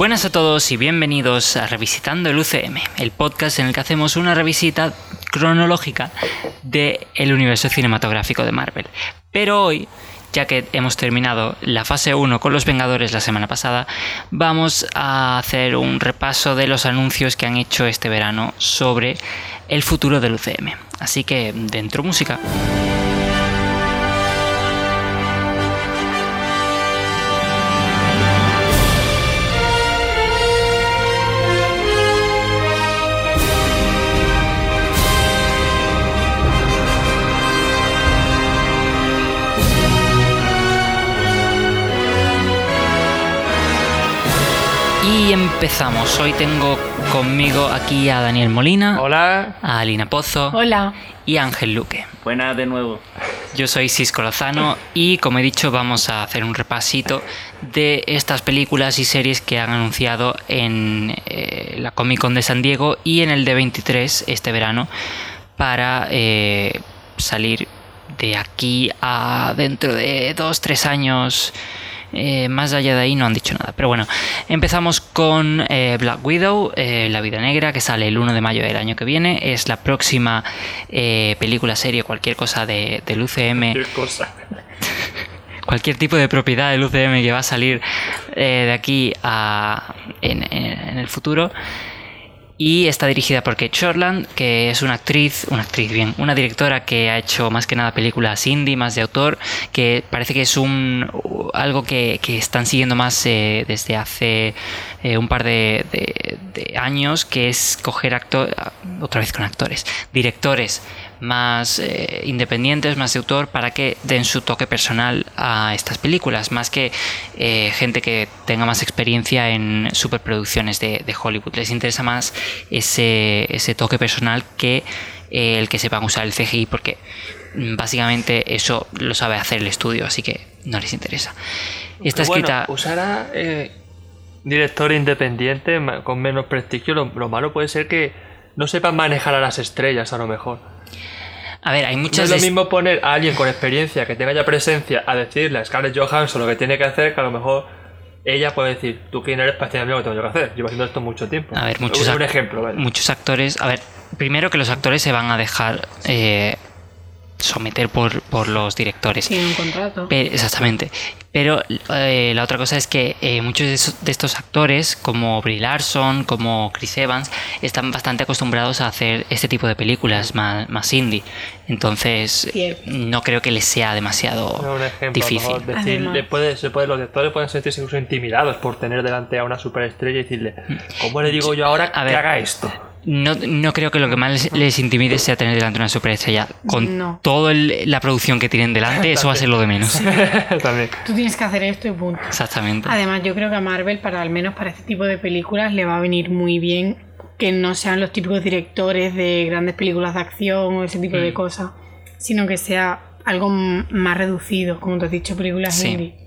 Buenas a todos y bienvenidos a Revisitando el UCM, el podcast en el que hacemos una revisita cronológica del el universo cinematográfico de Marvel. Pero hoy, ya que hemos terminado la fase 1 con los Vengadores la semana pasada, vamos a hacer un repaso de los anuncios que han hecho este verano sobre el futuro del UCM. Así que, dentro música. Empezamos. Hoy tengo conmigo aquí a Daniel Molina, Hola. a Alina Pozo Hola. y a Ángel Luque. Buenas de nuevo. Yo soy Cisco Lozano y como he dicho vamos a hacer un repasito de estas películas y series que han anunciado en eh, la Comic Con de San Diego y en el D23 este verano para eh, salir de aquí a dentro de dos, tres años. Eh, más allá de ahí no han dicho nada. Pero bueno, empezamos con eh, Black Widow, eh, La Vida Negra, que sale el 1 de mayo del año que viene. Es la próxima eh, película, serie, cualquier cosa de, del UCM, Qué cosa. cualquier tipo de propiedad del UCM que va a salir eh, de aquí a, en, en- en el futuro. Y está dirigida por Kate Shortland, que es una actriz, una actriz bien, una directora que ha hecho más que nada películas indie, más de autor, que parece que es un algo que, que están siguiendo más eh, desde hace eh, un par de, de- de años, que es coger actores, otra vez con actores, directores más eh, independientes, más de autor, para que den su toque personal a estas películas, más que eh, gente que tenga más experiencia en superproducciones de, de Hollywood. Les interesa más ese, ese toque personal que eh, el que sepan usar el CGI, porque mm, básicamente eso lo sabe hacer el estudio, así que no les interesa. Está Bueno, escrita... usar a eh, director independiente con menos prestigio, lo, lo malo puede ser que no sepan manejar a las estrellas a lo mejor. A ver, hay No muchas... es lo mismo poner a alguien con experiencia que tenga ya presencia a decirle a Scarlett Johansson lo que tiene que hacer, que a lo mejor ella puede decir, tú quién eres para decirme lo que tengo que hacer. Llevo haciendo esto mucho tiempo. A ver, muchos, un, ac- un ejemplo, ¿vale? muchos actores. A ver, primero que los actores se van a dejar eh, someter por, por los directores. Tiene un contrato. Exactamente. Pero eh, la otra cosa es que eh, muchos de, esos- de estos actores, como Brie Larson, como Chris Evans, están bastante acostumbrados a hacer este tipo de películas más, más indie. Entonces, Cierto. no creo que les sea demasiado No, un ejemplo, a lo difícil. mejor decir, le puede, se puede, los directores pueden sentirse incluso intimidados por tener delante a una superestrella y decirle, ¿cómo le digo yo ahora A que ver. haga esto? No, no creo que lo que más les, les intimide sea tener delante una superestrella. Con No. toda la producción que tienen delante, eso va a ser lo de menos. También. Tú tienes que hacer esto y punto. Exactamente. Además, yo creo que a Marvel, para al menos para este tipo de películas, le va a venir muy bien que no sean los típicos directores de grandes películas de acción o ese tipo Mm. de cosas, sino que sea algo más reducido, como te has dicho, películas Sí. indie.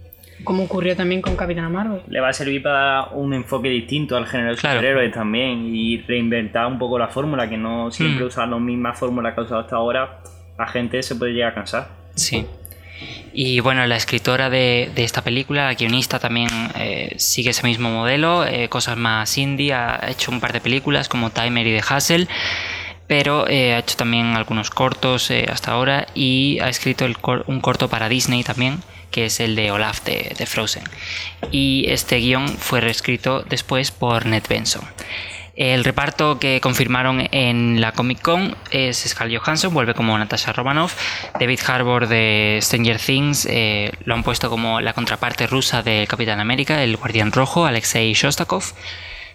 Como ocurrió también con Capitana Marvel. Le va a servir para dar un enfoque distinto al género de Claro. superhéroes también y reinventar un poco la fórmula, que no siempre Mm. usar la misma fórmula que ha usado hasta ahora. La gente se puede llegar a cansar. Sí. Y bueno, la escritora de, de esta película, la guionista, también eh, sigue ese mismo modelo, eh, cosas más indie, ha hecho un par de películas como Timer y The Hustle, pero eh, ha hecho también algunos cortos eh, hasta ahora y ha escrito el cor- un corto para Disney también, que es el de Olaf de, Frozen. Y este guion fue reescrito después por Ned Benson. El reparto que confirmaron en la Comic Con es Scarlett Johansson, vuelve como Natasha Romanoff. David Harbour de Stranger Things eh, lo han puesto como la contraparte rusa del Capitán América, el Guardián Rojo, Alexei Shostakov.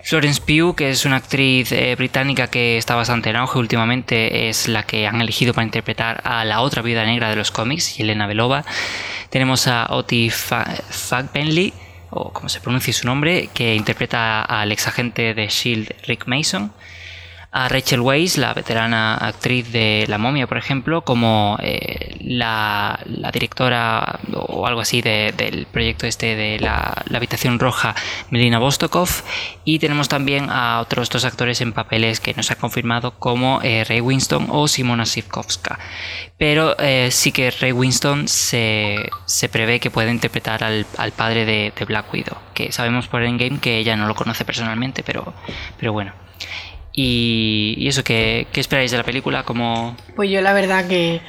Florence Pugh, que es una actriz eh, británica que está bastante en auge últimamente, es la que han elegido para interpretar a la otra viuda negra de los cómics, Yelena Belova. Tenemos a Oti Fa- Fagbenley, o como se pronuncia su nombre, que interpreta al ex agente de Shield, Rick Mason. A Rachel Weisz, la veterana actriz de La momia, por ejemplo, como eh, la, directora o algo así de- del proyecto este de la, habitación roja, Melina Bostokov. Y tenemos también a otros dos actores en papeles que nos ha confirmado como eh, Ray Winston o Simona Sivkovska. Pero eh, sí que Ray Winston se, se prevé que puede interpretar al, al padre de, de Black Widow, que sabemos por Endgame que ella no lo conoce personalmente, pero, pero bueno. Y, y eso, ¿qué, ¿qué esperáis de la película? Como... Pues yo la verdad que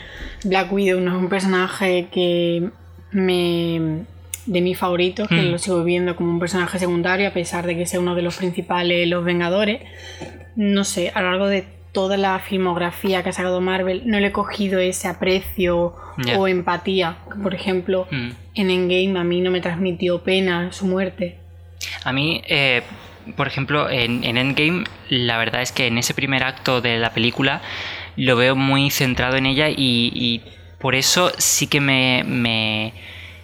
Black Widow no es un personaje que me de mis favoritos, que Mm. lo sigo viendo como un personaje secundario a pesar de que sea uno de los principales los Vengadores. No sé, a lo largo de toda la filmografía que ha sacado Marvel no le he cogido ese aprecio o empatía. Por ejemplo, Mm. en Endgame a mí no me transmitió pena su muerte. A mí, eh, por ejemplo, en, en Endgame, la verdad es que en ese primer acto de la película lo veo muy centrado en ella y, y por eso sí que me... me,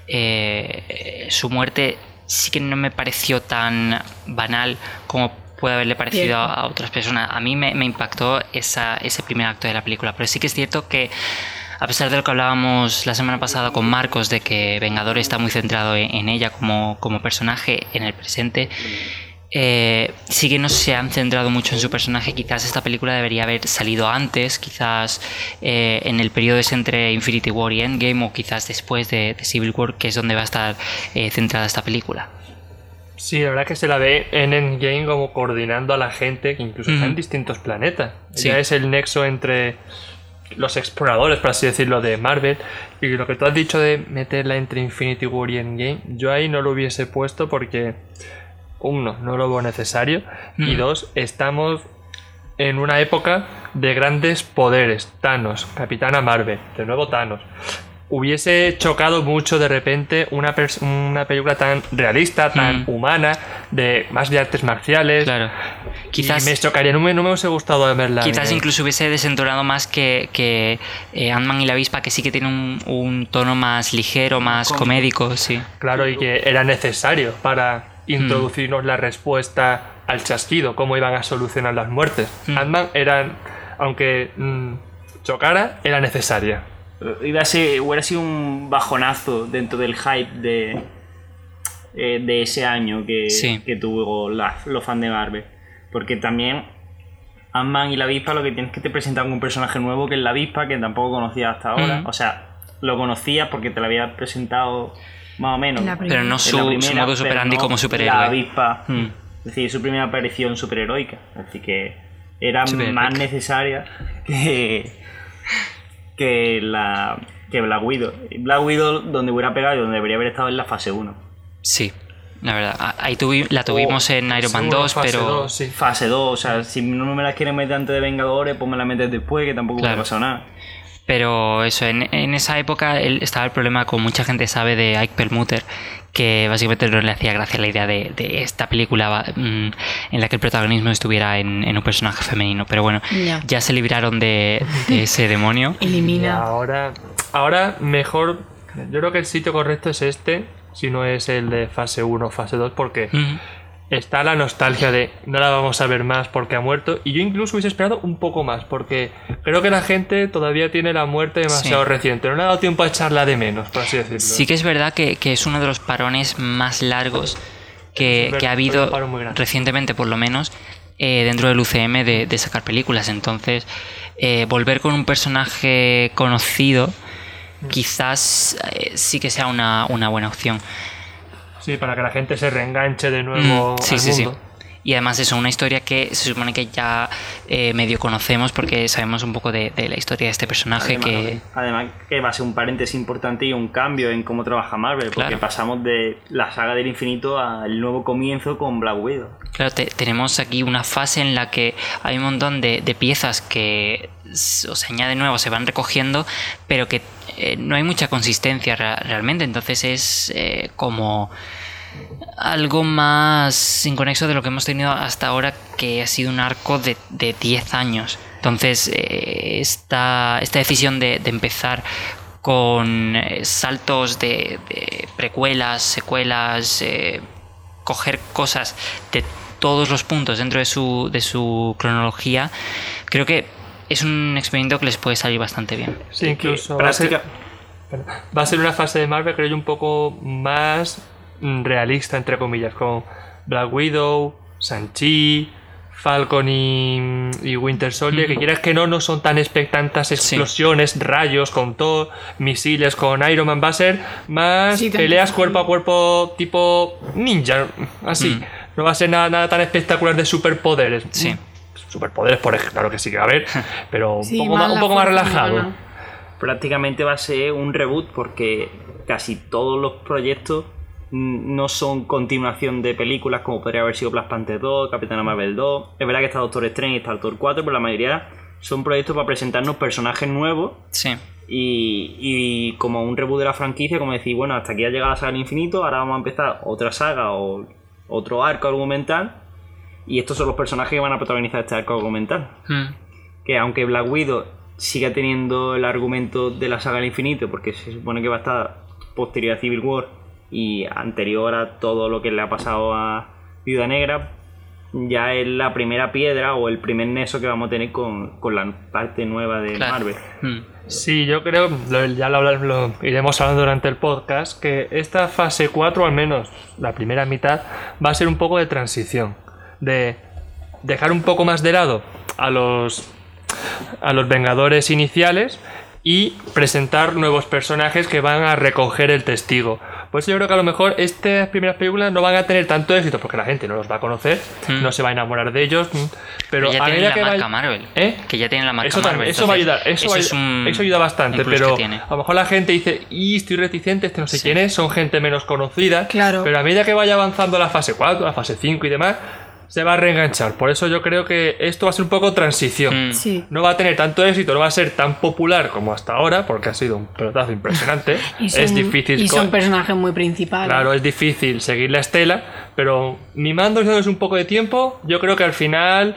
eh, su muerte sí que no me pareció tan banal como puede haberle parecido a, a otras personas. A mí me, me impactó esa, ese primer acto de la película, pero sí que es cierto que a pesar de lo que hablábamos la semana pasada con Marcos, de que Vengador está muy centrado en, en ella como, como personaje en el presente, eh, sí que no se han centrado mucho en su personaje. Quizás esta película debería haber salido antes, quizás eh, en el periodo ese entre Infinity War y Endgame, o quizás después de, de Civil War, que es donde va a estar eh, centrada esta película. Sí, la verdad que se la ve en Endgame como coordinando a la gente que incluso está en distintos planetas. Sí. Ya es el nexo entre los exploradores, por así decirlo, de Marvel. Y lo que tú has dicho de meterla entre Infinity War y Endgame, yo ahí no lo hubiese puesto porque, uno, no lo veo necesario. Y Mm. dos, estamos en una época de grandes poderes. Thanos, Capitana Marvel, de nuevo Thanos. Hubiese chocado mucho de repente una, una película tan realista, tan Mm. humana, de más de artes marciales. Claro. Quizás, Y me chocaría, no me, no me hubiese gustado verla. quizás en- incluso hubiese desentonado más que, que eh, Ant-Man y la avispa, que sí que tiene un, un tono más ligero, más Cómico. comédico, sí. Claro, y que era necesario para Mm. introducirnos la respuesta al chasquido, cómo iban a solucionar las muertes. Mm. Ant-Man era, aunque mm, chocara, era necesaria. Iba a ser, hubiera sido un bajonazo dentro del hype de, eh, de ese año que, Sí. que tuvo la- los fans de Marvel. Porque también Ant-Man y la avispa lo que tienes que te presentar un personaje nuevo que es la avispa, que tampoco conocía hasta ahora. Ujú. O sea, lo conocías porque te lo había presentado más o menos. La. Pero no su, la su primera, modo superandi no como La superhéroe. avispa, Mm. es decir, su primera aparición superheroica. Así que era Superheroica. más necesaria que, que la que Black Widow. Black Widow, donde hubiera pegado y donde debería haber estado en la fase 1. Sí, la verdad. Ahí tuvi- la tuvimos en Iron Man Seguro, 2, fase pero... dos, sí. Fase 2, o sea, si no me las quieren meter antes de Vengadores, pues me las metes después, que tampoco Claro. hubiera pasado nada. Pero eso, en, en esa época estaba el problema, como mucha gente sabe, de Ike Perlmutter, que básicamente no le hacía gracia la idea de, de esta película va- mm, en la que el protagonismo estuviera en, en un personaje femenino. Pero bueno, Ya. ya se libraron de, de ese demonio. Y Elimina. ahora, ahora mejor, yo creo que el sitio correcto es este, si no es el de fase 1 o fase 2, porque Mm, está la nostalgia de no la vamos a ver más porque ha muerto. Y yo incluso hubiese esperado un poco más, porque creo que la gente todavía tiene la muerte demasiado Sí. reciente. No le ha dado tiempo a echarla de menos, por así decirlo. Sí que es verdad que, que es uno de los parones más largos que, verdad, que ha habido recientemente, por lo menos, eh, dentro del UCM de, de sacar películas. Entonces, eh, volver con un personaje conocido quizás eh, sí que sea una, una buena opción. Sí, para que la gente se reenganche de nuevo Mm, sí, al sí, sí. Y además es una historia que se supone que ya eh, medio conocemos porque sabemos un poco de, de la historia de este personaje Además, que... además que va a ser un paréntesis importante y un cambio en cómo trabaja Marvel, porque Claro. pasamos de la saga del infinito al nuevo comienzo con Black Widow. Claro, te- tenemos aquí una fase en la que hay un montón de, de piezas que o se añaden nuevas, se van recogiendo, pero que eh, no hay mucha consistencia realmente. Entonces es eh, como algo más inconexo de lo que hemos tenido hasta ahora, que ha sido un arco de, de 10 años. Entonces, eh, esta, esta decisión de, de empezar con saltos de, de precuelas, secuelas, coger cosas de todos los puntos dentro de su, de su cronología, creo que es un experimento que les puede salir bastante bien. Sí, incluso va a, ser, va a ser una fase de Marvel, creo yo, un poco más mm, realista, entre comillas, con Black Widow, Sanchi, Falcon y, Winter Soldier, que quieras que no, no son tan expectantes explosiones, rayos con todo, misiles con Iron Man, va a ser más peleas cuerpo a cuerpo tipo ninja, así. Mm. No va a ser nada, nada tan espectacular de superpoderes. Sí. Superpoderes, por ejemplo, claro que sí que va a haber, pero un poco, más, un poco más relajado. Prácticamente va a ser un reboot porque casi todos los proyectos no son continuación de películas como podría haber sido Black Panther 2, Capitana Marvel 2. Es verdad que está Doctor Strange y está Doctor 4, pero la mayoría son proyectos para presentarnos personajes nuevos. Sí. Y, como un reboot de la franquicia, como decir, bueno, hasta aquí ha llegado la saga del infinito, ahora vamos a empezar otra saga o otro arco argumental. Y estos son los personajes que van a protagonizar este arco argumental. Hmm. Que aunque Black Widow siga teniendo el argumento de la saga del infinito, porque se supone que va a estar posterior a Civil War y anterior a todo lo que le ha pasado a Viuda Negra, ya es la primera piedra o el primer neso que vamos a tener con, la parte nueva de Marvel. Hmm. Sí, yo creo, ya lo, lo, iremos hablando durante el podcast, que esta fase 4, al menos la primera mitad, va a ser un poco de transición. De dejar un poco más de lado a los, a los Vengadores iniciales y presentar nuevos personajes que van a recoger el testigo. Pues yo creo que a lo mejor estas primeras películas no van a tener tanto éxito porque la gente no los va a conocer, hmm. no se va a enamorar de ellos, hmm. pero ya a medida que marca Marvel, ¿Eh? que ya tienen la marca eso Marvel. eso va a ayudar, eso, ayuda bastante, pero a lo mejor la gente dice, y estoy reticente, este no sé quién es, son gente menos conocida, claro. pero a medida que vaya avanzando la fase 4, la fase 5 y demás, se va a reenganchar. Por eso yo creo que esto va a ser un poco transición. Mm. No va a tener tanto éxito, no va a ser tan popular como hasta ahora, porque ha sido un pelotazo impresionante. es difícil. Y son personajes muy principales. Claro, es difícil seguir la estela, pero mimando es un poco de tiempo, yo creo que al final.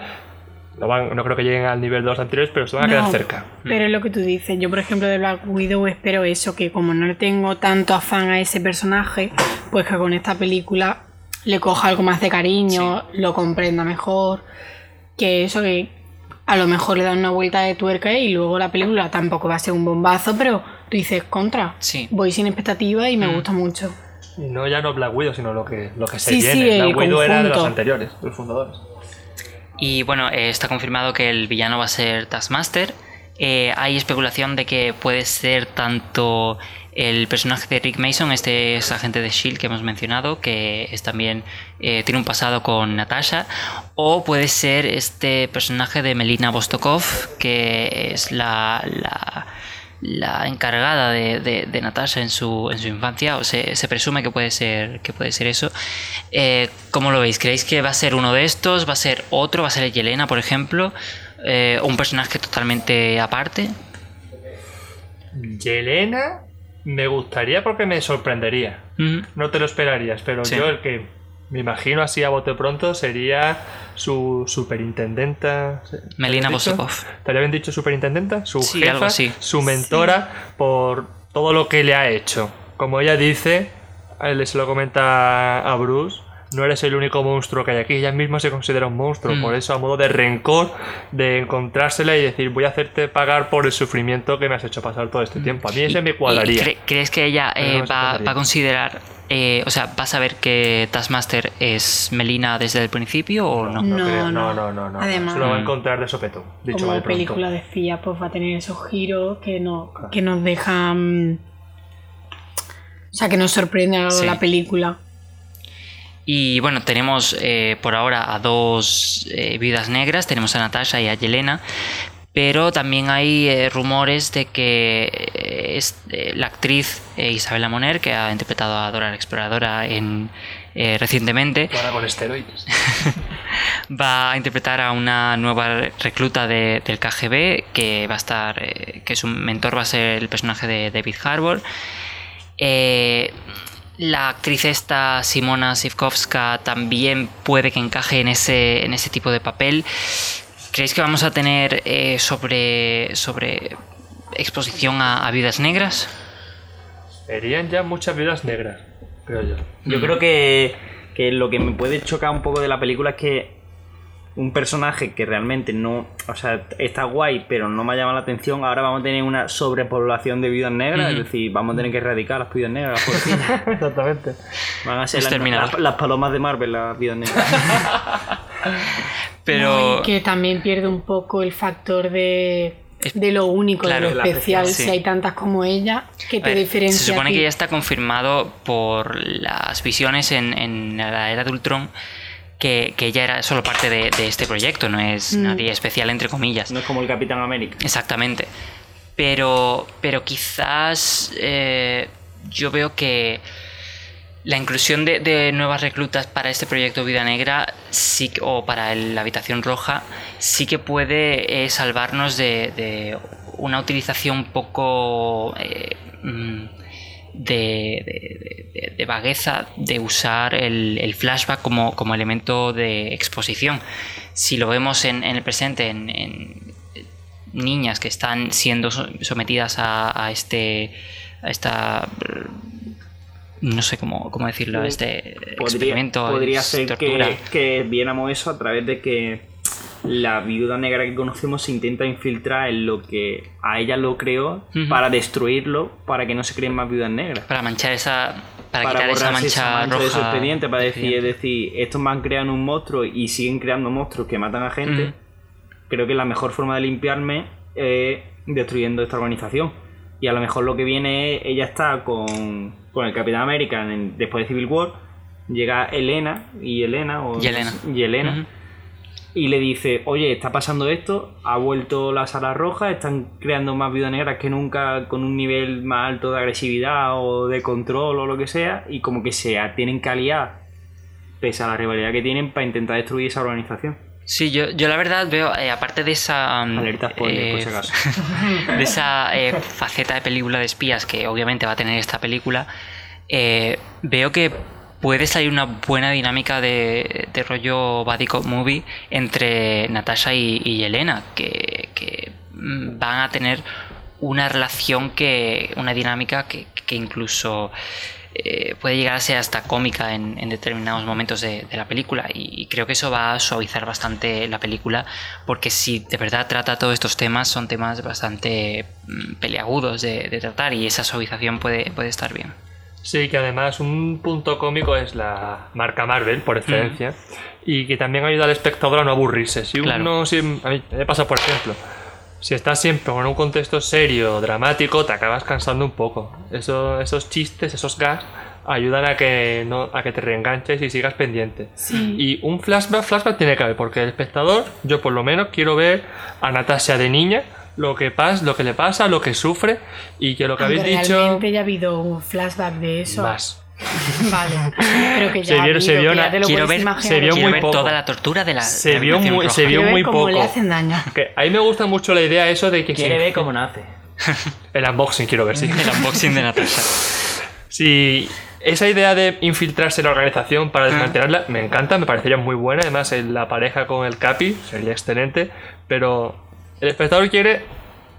No, van, no creo que lleguen al nivel de los anteriores, pero se van a quedar cerca. Pero es lo que tú dices. Yo, por ejemplo, de Black Widow espero eso, que como no le tengo tanto afán a ese personaje, pues que con esta película le coja algo más de cariño, lo comprenda mejor, que eso que a lo mejor le dan una vuelta de tuerca y luego la película tampoco va a ser un bombazo, pero tú dices contra. Sí. Voy sin expectativa y me mm. gusta mucho. Y no ya no Black Widow, sino lo que, lo que se viene. Black Widow era de los anteriores, los fundadores. Y bueno, eh, está confirmado que el villano va a ser Taskmaster. Eh, hay especulación de que puede ser tanto el personaje de Rick Mason, este es agente de Shield que hemos mencionado, que es también eh, tiene un pasado con Natasha, o puede ser este personaje de Melina Vostokov, que es la, la, encargada de, Natasha en su, en su infancia, o se, se, presume que puede ser, que puede ser eso. Eh, ¿Cómo lo veis? ¿Creéis que va a ser uno de estos? ¿Va a ser otro? ¿Va a ser Yelena, por ejemplo? Eh, ¿Un personaje totalmente aparte? Yelena me gustaría porque me sorprendería. No te lo esperarías, pero yo el que me imagino así a bote pronto sería su superintendenta. Melina Bosokov. ¿Te había bien dicho superintendenta? Su jefa, su mentora por todo lo que le ha hecho. Como ella dice, él se lo comenta a Bruce, no eres el único monstruo que hay aquí. Ella misma se considera un monstruo. Mm. Por eso, a modo de rencor, de encontrársela y decir, voy a hacerte pagar por el sufrimiento que me has hecho pasar todo este tiempo. A mí ese me cuadraría. ¿Crees que ella eh, va, a considerar, eh, o sea, va a saber que Taskmaster es Melina desde el principio o no? No, no, no, no. no, Además, se lo va a encontrar de sopetón. Dicho como película de FIA, pues va a tener esos giros que, no, que nos dejan. O sea, que nos sorprende a la película. Y bueno, tenemos eh, por ahora a dos eh, vidas negras, tenemos a Natasha y a Yelena, pero también hay eh, rumores de que es, la actriz Isabela Moner, que ha interpretado a Dora la Exploradora en, recientemente, con esteroides. va a interpretar a una nueva recluta del KGB, que va a estar, que su mentor va a ser el personaje de David Harbour. La actriz esta, Simona Sivkovska, también puede que encaje en ese, en ese tipo de papel. ¿Creéis que vamos a tener eh, sobre, sobre exposición a, vidas negras? Serían ya muchas vidas negras, creo yo. Yo mm. creo que, Que lo que me puede chocar un poco de la película es que un personaje que realmente no, o sea, está guay, pero no me ha llamado la atención, ahora vamos a tener una sobrepoblación de viudas negras, es decir, vamos a tener que erradicar las viudas negras. por fin. Exactamente. Van a ser las, Exterminador. las- las palomas de Marvel, las viudas negras. Pero. No, que también pierde un poco el factor de, de lo único, claro, de lo especial. Si hay tantas como ella, que te ver, diferencia. Se supone a ti. que ya está confirmado por las visiones en, en la era de Ultron que, que ella era solo parte de, de este proyecto, no es Mm. nadie especial entre comillas. No es como el Capitán América. Exactamente. Pero, pero quizás eh, yo veo que la inclusión de, de nuevas reclutas para este proyecto Vida Negra sí, o para el- la Habitación Roja sí que puede eh, salvarnos de, de una utilización poco eh, mm, de, de- de- vagueza de usar el, el flashback como, como elemento de exposición. Si lo vemos en, en el presente, en, en niñas que están siendo so- sometidas a, a este a esta no sé cómo, cómo decirlo, este Podría, experimento, podría es ser tortura. que, que viéramos eso a través de que la viuda negra que conocemos se intenta infiltrar en lo que a ella lo creó para destruirlo, para que no se creen más viudas negras. para manchar esa para, para quitar esa mancha, esa mancha de su roja expediente, para decir, es decir, estos han creado un monstruo y siguen creando monstruos que matan a gente. Creo que la mejor forma de limpiarme es destruyendo esta organización. Y a lo mejor lo que viene es, ella está con, con el Capitán América en- después de Civil War, llega Elena y Elena o y Elena. Y le dice, oye, está pasando esto, ha vuelto la sala roja, están creando más viudas negras que nunca con un nivel más alto de agresividad o de control o lo que sea, y como que se tienen que aliar, pese a la rivalidad que tienen, para intentar destruir esa organización. Sí, yo, yo la verdad veo, eh, aparte de esa. Alerta spoiler, por eh, si acaso. de esa eh, faceta de película de espías que obviamente va a tener esta película, eh, veo que puede salir una buena dinámica de, rollo Buddy Cop Movie entre Natasha y, Elena, que, que, mm, van a tener una relación que. una dinámica que, que incluso. eh, puede llegar a ser hasta cómica en, en determinados momentos de, de la película y, y creo que eso va a suavizar bastante la película porque si de verdad trata todos estos temas son temas bastante mm, peleagudos de, de tratar y esa suavización puede, puede estar bien. Sí, que además un punto cómico es la marca Marvel, por excelencia, y que también ayuda al espectador a no aburrirse. Si Claro. uno, si, a mí me pasa por ejemplo, si estás siempre en un contexto serio, dramático, te acabas cansando un poco. Eso, esos chistes, esos gags, ayudan a que, no, a que te reenganches y sigas pendiente. Sí. Y un flashback, flashback tiene que haber, porque el espectador, yo por lo menos quiero ver a Natasha de niña, lo que pasa, lo que le pasa, lo que sufre, y que lo que Aunque habéis dicho... realmente ya ha habido un flashback de eso. Más. Vale. Pero que ya Se vio- se vio ya una- quiero ver- se vio Quiero muy ver poco. toda la tortura de la Se de vio muy- Roja. se vio Quiero muy cómo le poco. hacen daño. Que a mí me gusta mucho la idea eso de que Quiere ver cómo nace. el unboxing quiero ver sí el unboxing de Natasha. si esa idea de infiltrarse en la organización Ah. para desmantelarla me encanta me parecería muy buena además la pareja con el Capi sería excelente pero el espectador quiere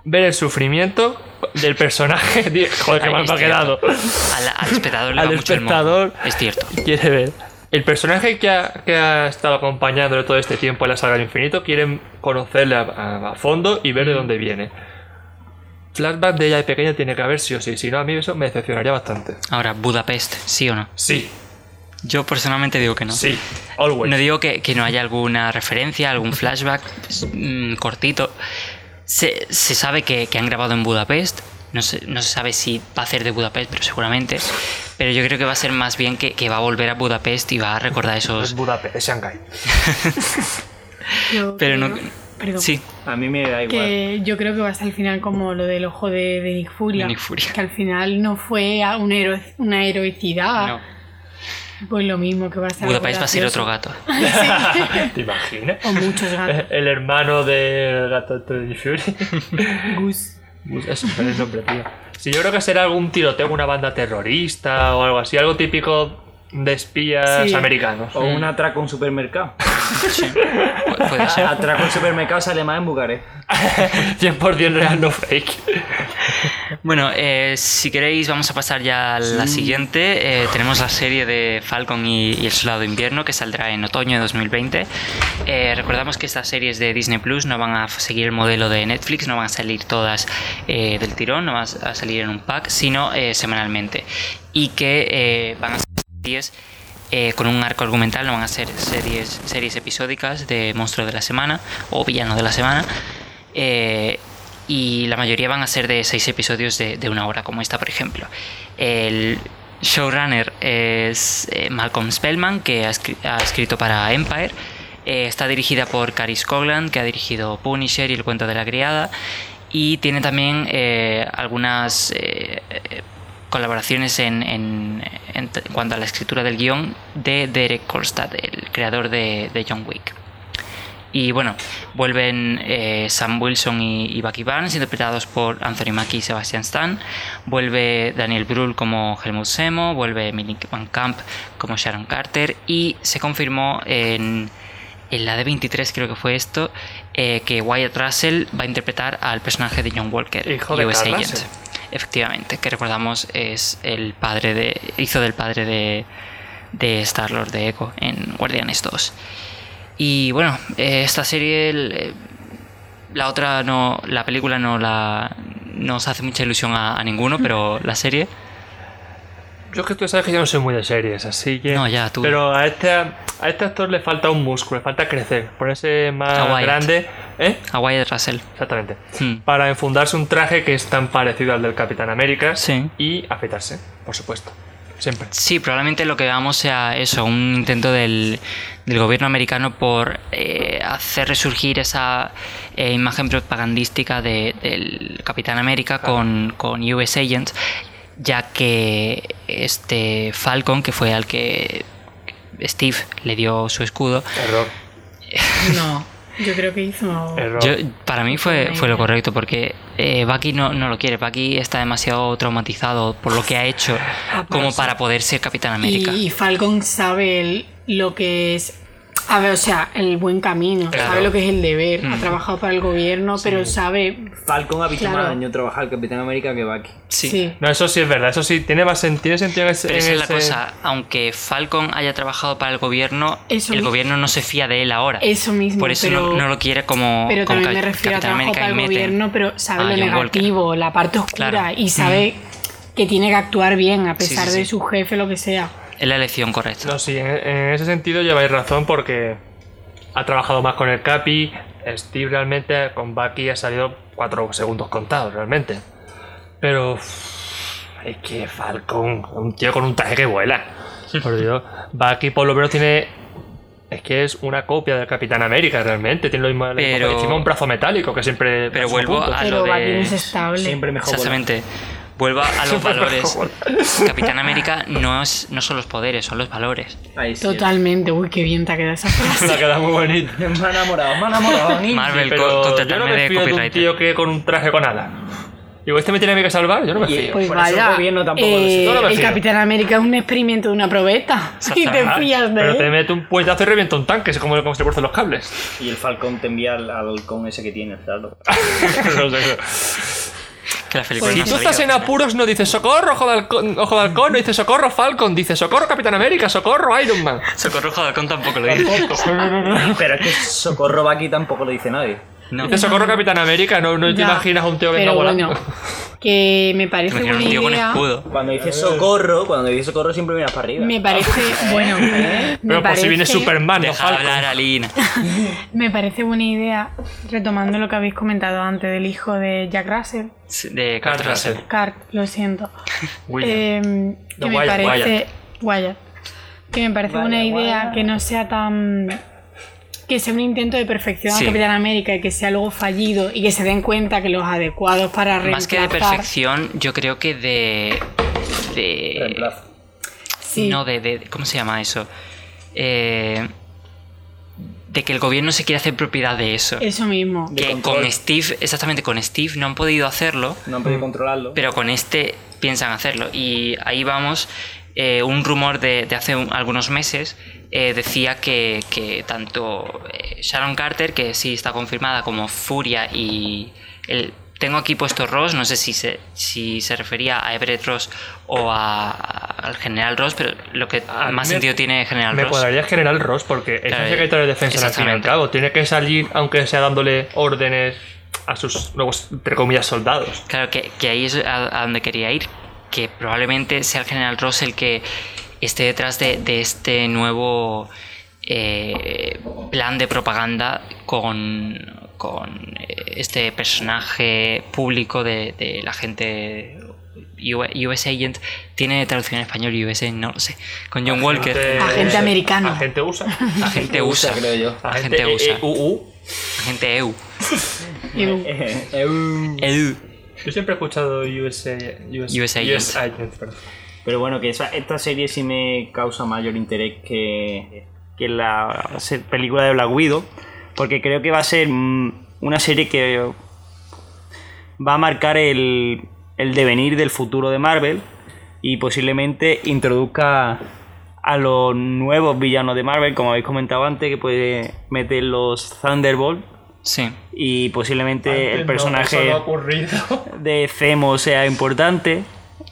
ver el sufrimiento del personaje joder Ay, mal me ha quedado Al, al espectador le Al va mucho el espectador. Es cierto. quiere ver el personaje que ha, que ha estado acompañándole todo este tiempo en la saga del infinito quiere conocerle a, a- a fondo y ver de dónde viene. Flashback de ella de pequeña tiene que haber sí o sí, si no a mí eso me decepcionaría bastante. Ahora, Budapest, ¿sí o no? Sí, Yo personalmente digo que no. sí, always. No digo que, que no haya alguna referencia, algún flashback pues, mm, cortito. Se, se sabe que, que han grabado en Budapest. No se, no se sabe si va a hacer de Budapest, pero seguramente. Pero yo creo que va a ser más bien que, que va a volver a Budapest y va a recordar es esos. Budapest, es Shanghai. Pero no. perdón. Sí, A mí me da igual. Que yo creo que va hasta el final como lo del ojo de, de Nick Furia. Nick Furia. Que al final no fue a una, hero- una heroicidad. no. Pues lo mismo que va a ser. Budapest va a ser otro gato. ¿Te imaginas? O muchos gatos. El hermano del gato de Fury. Gus. es es el nombre, tío. Sí, yo creo que será algún tiroteo, una banda terrorista o algo así, algo típico de espías Sí. americanos. O un atraco a un supermercado. Sí. Pu- Puede ser. Atraco a un supermercado sale más en Bucarest. 100% real, no fake. Bueno, eh, si queréis vamos a pasar ya a la siguiente. Eh, tenemos la serie de Falcon y, y el Soldado de Invierno que saldrá en otoño de 2020. Eh, recordamos que estas series de Disney Plus no van a seguir el modelo de Netflix, no van a salir todas eh, del tirón, no van a salir en un pack, sino semanalmente. Y que van a ser series eh, con un arco argumental, no van a ser series, series episódicas de monstruo de la semana o villano de la semana. Eh, y la mayoría van a ser de seis episodios de, una hora, como esta, por ejemplo. El showrunner es eh, Malcolm Spellman, que ha, escri- ha escrito para Empire. Eh, está dirigida por Caris Coglan, que ha dirigido Punisher y El cuento de la criada. Y tiene también eh, algunas colaboraciones en, cuanto a la escritura del guion de Derek Kolstad, el creador de John Wick. Y bueno, vuelven eh, Sam Wilson y, y Bucky Barnes, interpretados por Anthony Mackie y Sebastian Stan. Vuelve Daniel Brühl como Helmut Semo. Vuelve Minik Van Camp como Sharon Carter. Y se confirmó en, en la D23, creo que fue esto, eh, que Wyatt Russell va a interpretar al personaje de John Walker, Hijo de US Agent. Russell. Efectivamente, que recordamos es el padre de. hizo del padre de, de Star Lord de Echo en Guardianes 2. Y bueno, eh, esta serie, el, eh, la otra no, la película no la no os hace mucha ilusión a, a ninguno, pero la serie, Yo es que tú sabes que yo no soy muy de series, así que. No, ya, tú. Pero a este, a este actor le falta un músculo, le falta crecer, ponerse más A grande. ¿Eh? a Wyatt Russell. Exactamente. Hmm. Para enfundarse un traje que es tan parecido al del Capitán América. Sí. Y afeitarse, por supuesto. Siempre. Sí, probablemente lo que veamos sea eso, un intento del, del gobierno americano por eh, hacer resurgir esa eh, imagen propagandística de- del Capitán América con, con US Agents, ya que este Falcon, que fue al que Steve le dio su escudo, Error. No, yo creo que hizo. Error. yo, para mí fue, fue lo correcto, porque eh, Bucky no, no lo quiere, Bucky está demasiado traumatizado por lo que ha hecho como para poder ser Capitán América. Y, y Falcon sabe el- lo que es. A ver, o sea, el buen camino, Claro. sabe lo que es el deber. Mm. Ha trabajado para el gobierno, pero sabe. Falcon ha visto Claro. más daño trabajar el Capitán América que Bucky. sí. No, eso sí es verdad. Eso sí, tiene más sentido, sentido en ese. Pero en esa es la cosa, aunque Falcon haya trabajado para el gobierno, Eso el gobierno no se fía de él ahora. Eso mismo. Por eso pero, no, no lo quiere como, Pero como también me refiero a Capitán trabajo América para el meten gobierno, pero sabe a lo John Walker. negativo, la parte oscura, Claro. y sabe que tiene que actuar bien a Sí, sí, pesar sí. de su jefe, lo que sea. Es la elección correcta. No, sí, en, en ese sentido lleváis razón porque ha trabajado más con el Capi. Steve realmente con Bucky ha salido cuatro segundos contados, realmente. Pero. Es que Falcon, un tío con un traje que vuela. Por Dios. Bucky por lo menos tiene. Es que es una copia del Capitán América, realmente. Tiene lo mismo. Pero- encima un brazo metálico que siempre. Pero vuelvo a Pero lo Bucky no de... es estable. Siempre mejor. Exactamente. Vuelvo a los valores. Capitán América no, es, no son los poderes, son los valores. Ahí sí. Totalmente. Uy, qué bien te ha quedado esa Me frase. ha quedado muy bonito. Me ha enamorado, me ha enamorado. Marvel, Pero co- yo no contratarme me de un tío que con un traje con alas. Digo, ¿este me tiene a mí que salvar? Yo no me fío. Pues Por eso el vaya, gobierno tampoco lo eh, no me el. Capitán América es un experimento de una probeta. Y te fías de Pero te mete un puñetazo y revienta un tanque, es como, como se le los cables. Y el Falcon te envía al al halcón ese que tiene, claro. No sé. Que películas si no tú estás en apuros, no dices socorro, ojo de halcón, ojo de halcón, no dices socorro, Falcon, dices socorro, Capitán América, socorro, Iron Man. Socorro Halcón tampoco lo dice. Pero es que Socorro Bucky tampoco lo dice nadie. No. Dices socorro, Capitán América, no, no te imaginas a un tío que está volando. bueno, que me parece buena un tío con idea. escudo. Cuando dice socorro, cuando dice socorro siempre miras para arriba. Me parece, bueno, me Pero por si viene Superman, Deja de hablar, Alina. Me parece buena idea, retomando lo que habéis comentado antes del hijo de Jack Russell, De Kurt Kurt Russell. Cart, lo siento. William. Eh, que No, me Wyatt, parece. Wyatt. Que me parece Vaya, una idea Wyatt. que no sea tan. Que sea un intento de perfección Sí. a Capitán América y que sea luego fallido y que se den cuenta que los adecuados para Más que de reemplazar- perfección, yo creo que de. de. Reemplazo. Sí. No, de, de- ¿Cómo se llama eso? Eh, de que el gobierno se quiere hacer propiedad de eso. Eso mismo. Que con Steve, exactamente con Steve, no han podido hacerlo, No han podido controlarlo. pero con este piensan hacerlo. Y ahí vamos. eh, un rumor de, de hace un- algunos meses eh, decía que, que tanto eh, Sharon Carter, que sí está confirmada, como Furia y el tengo aquí puesto Ross, no sé si se, si se refería a Everett Ross o a- al General Ross, pero lo que A más me- sentido tiene General Me Ross. cuadraría General Ross porque es Claro, el secretario de defensa al fin y al cabo. Tiene que salir, aunque sea dándole órdenes a sus nuevos, entre comillas, soldados. Claro, que, que ahí es a, a donde quería ir. Que probablemente sea el general Ross el que esté detrás de, de este nuevo eh, plan de propaganda con, con eh, este personaje público de, de la gente U- US Agent. Tiene traducción en español USA, no lo sé. Con John Walker. Agente- Agente americano. Agente USA. Agente USA. creo yo. Agente Agente USA. Agente EU. Y- EU. Yo siempre he escuchado USA, US, US Agent. US Agent, perdón. Pero bueno, que esa- esta serie sí me causa mayor interés que, que la película de Black Widow, porque creo que va a ser mm, una serie que va a marcar el, el devenir del futuro de Marvel y posiblemente introduzca a los nuevos villanos de Marvel, como habéis comentado antes, que puede meter los Thunderbolt. Sí. y posiblemente Antes el personaje no de Zemo sea importante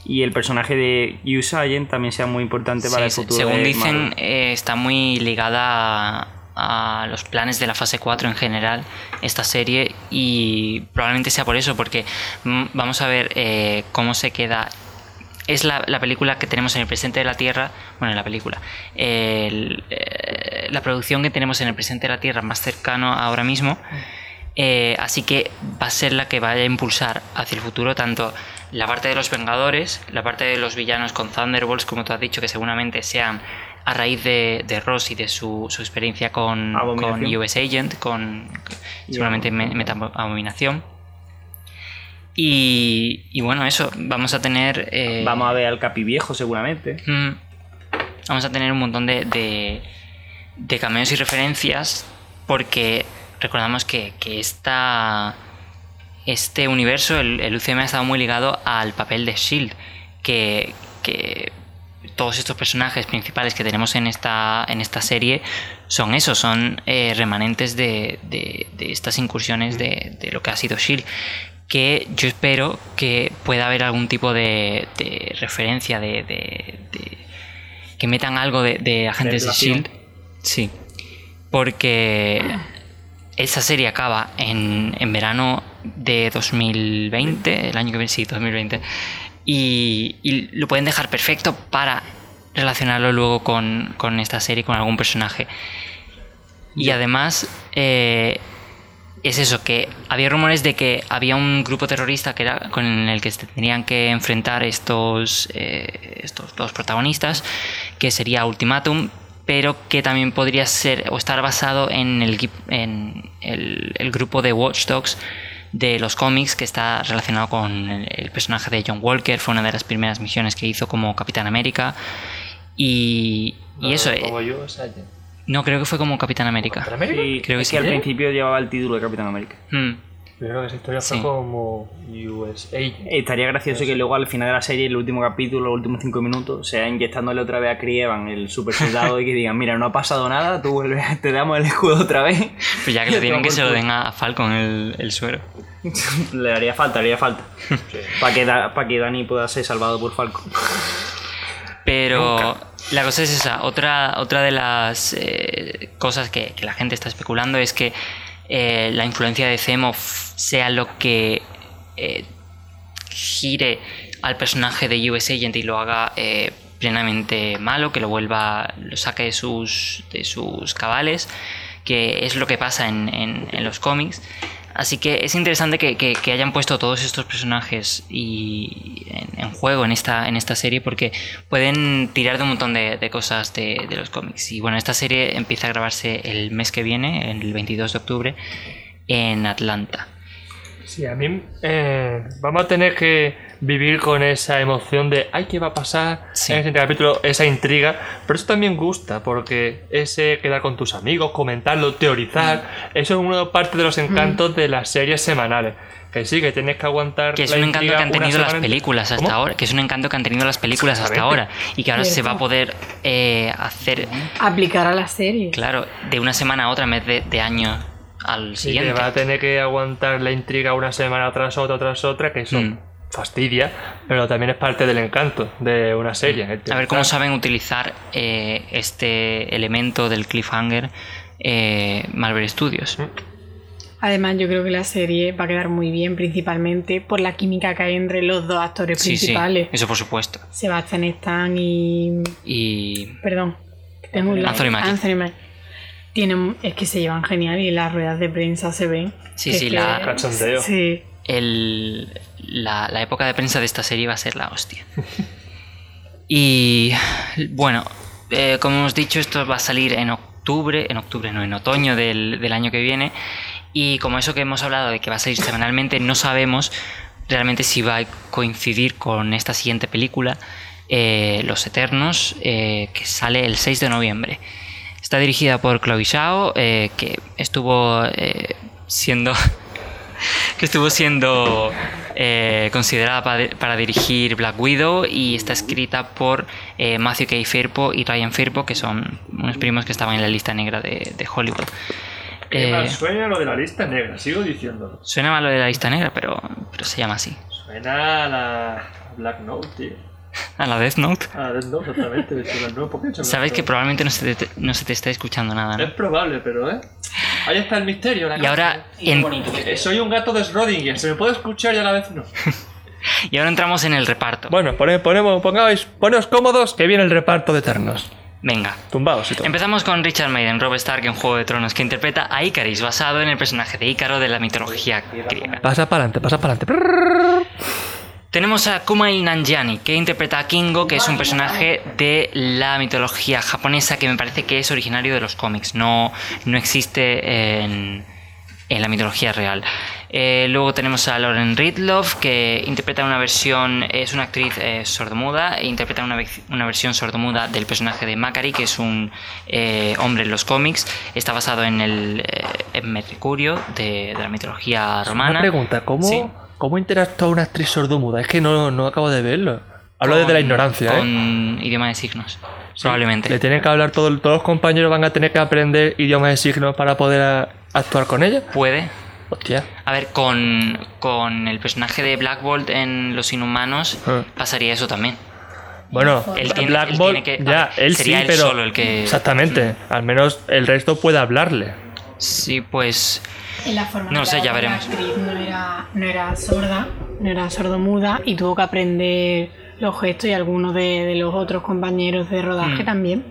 y el personaje de Usagen también sea muy importante para el futuro según de dicen, eh, está muy ligada a, a los planes de la fase 4 en general, esta serie, y probablemente sea por eso, porque mm, vamos a ver eh, cómo se queda. Es la, la película que tenemos en el presente de la Tierra, bueno, la película, el, eh, la producción que tenemos en el presente de la Tierra más cercano ahora mismo, eh, así que va a ser la que vaya a impulsar hacia el futuro tanto la parte de los Vengadores, la parte de los villanos con Thunderbolts, como tú has dicho, que seguramente sean a raíz de, de Ross y de su, su experiencia con, con. US Agent, con seguramente me- Meta Abominación. Y, y bueno, eso, vamos a tener... eh, Vamos a ver al Capi Viejo seguramente. Mm. Vamos a tener un montón de, de, de cameos y referencias porque recordamos que, que esta, este universo, el, el UCM ha estado muy ligado al papel de Shield, que, que todos estos personajes principales que tenemos en esta, en esta serie son eso, son eh, remanentes de, de- de estas incursiones de, de lo que ha sido Shield. Que yo espero que pueda haber algún tipo de, de referencia de, que metan algo de, agentes de. Shield. Sí. Porque esa serie acaba en, en verano de 2020, el año que viene, sí, 2020. Y, y lo pueden dejar perfecto para relacionarlo luego con, con esta serie, con algún personaje. Y además, eh, es eso, que había rumores de que había un grupo terrorista que era con el que se tendrían que enfrentar estos, eh, estos dos protagonistas, que sería Ultimatum, pero que también podría ser o estar basado en el, en el, el grupo de Watch Dogs de los cómics que está relacionado con el, el personaje de John Walker, fue una de las primeras misiones que hizo como Capitán América. Y, y eso, eh, Como US Agent. no creo que fue como Capitán América. ¿Capitán América? Sí, Creo que es sí. que al principio llevaba el título de Capitán América. Mm. Yo creo que esa historia fue Sí. como US Agent. Estaría gracioso que luego al final de la serie, el último capítulo, los últimos cinco minutos, sea inyectándole otra vez a Chris Evans, el super soldado, y que digan, mira, no ha pasado nada, tú vuelves, te damos el escudo otra vez. Pues ya que le tienen que se lo den a Falcon el, el suero. Le haría falta, le haría falta. Para que, Da- pa' que Dani pueda ser salvado por Falcon. Pero la cosa es esa. Otra, otra de las eh, cosas que, que la gente está especulando es que eh, la influencia de Zemo f- sea lo que eh, gire al personaje de US Agent y lo haga eh, plenamente malo, que lo vuelva, lo saque de sus, de sus cabales, que es lo que pasa en- en los cómics. Así que es interesante que, hayan puesto todos estos personajes y en, juego en esta, en esta serie porque pueden tirar de un montón de, de cosas de, de los cómics. Y bueno, esta serie empieza a grabarse el mes que viene, el 22 de octubre, en Atlanta. Sí, a mí eh, vamos a tener que vivir con esa emoción de ay, ¿qué va a pasar Sí. en este capítulo? Esa intriga. Pero eso también gusta, porque ese quedar con tus amigos, comentarlo, teorizar, Mm. eso es una parte de los encantos de las series semanales. Que sí, que tienes que aguantar. Que es un encanto que han tenido las películas hasta ¿Cómo? ahora. Que es un encanto que han tenido las películas hasta ahora. Y que ahora se va a poder eh, hacer, Aplicar a la serie. claro, de una semana a otra en vez de, de año al Y que siguiente. va a tener que aguantar la intriga una semana tras otra tras otra, que eso Mm. fastidia, pero también es parte del encanto de una serie. A ver cómo saben utilizar eh, este elemento del cliffhanger eh, Marvel Studios. Además, yo creo que la serie va a quedar muy bien, principalmente por la química que hay entre los dos actores Sí, sí, principales. eso por supuesto. Sebastian Stan y. Y Perdón, tengo un Anthony Mackie. Anthony Mackie. Tienen, es que se llevan genial y las ruedas de prensa se ven. Sí, sí, la- Cachondeo. Sí. el- la, la época de prensa de esta serie va a ser la hostia. Y bueno, eh, como hemos dicho, esto va a salir en octubre, en octubre no, en otoño del, del año que viene. Y como eso que hemos hablado de que va a salir semanalmente, no sabemos realmente si va a coincidir con esta siguiente película, eh, Los Eternos, eh, que sale el 6 de noviembre. Está dirigida por Chloe Zhao, eh, que estuvo eh, siendo que estuvo siendo eh, considerada para, para dirigir Black Widow y está escrita por eh, Matthew K. Firpo y Ryan Firpo, que son unos primos que estaban en la lista negra de, de Hollywood. Eh, suena lo de la lista negra, sigo diciéndolo. suena mal lo de la lista negra, pero, pero se llama así. Suena a la Black Note, tío. A la Death Note. A Death Note, exactamente. de hecho, Black Note, ¿por qué he hecho Black Sabes que probablemente no se te, no se te está escuchando nada, Es ¿no? probable, pero ¿eh? Ahí está el misterio. la Y ahora, en- Eh, Soy un gato de Schrödinger, se me puede escuchar y a la vez no. y ahora entramos en el reparto. Bueno, pone- ponemos, pongáis, poneos cómodos que viene el reparto de Eternos. Venga. Tumbaos y todo. Empezamos con Richard Maiden, Rob Stark en Juego de Tronos, que interpreta a Icaris, basado en el personaje de Ícaro de la mitología griega. Pasa para adelante, pasa para adelante. Tenemos a Kumail Nanjiani, que interpreta a Kingo, que es un personaje de la mitología japonesa que me parece que es originario de los cómics, no, no existe en, en la mitología real. Eh, luego tenemos a Lauren Ridloff, que interpreta una versión, es una actriz eh, sordomuda, e interpreta una, una versión sordomuda del personaje de Macari, que es un eh, hombre en los cómics. Está basado en el en Mercurio de, de la mitología romana. Una pregunta, ¿cómo, Sí. ¿Cómo interactúa una actriz sordomuda? Es que no, no acabo de verlo. Hablo Con- desde la ignorancia, ¿eh? Con idioma de signos, probablemente. Le tienen que hablar todo, todos los compañeros van a tener que aprender idiomas de signos para poder a- actuar con ella. Puede. Hostia. A ver, con, con el personaje de Black Bolt en Los Inhumanos Ah. pasaría eso también. Bueno, Él tiene- Black él Bolt, tiene que- ya, ver, él sería sí, él pero solo el que- exactamente. Al menos el resto puede hablarle. Sí, pues... En la forma No lo sé, la ya veremos. actriz no era, no era sorda, no era sordomuda y tuvo que aprender los gestos y algunos de, de los otros compañeros de rodaje Mm. también.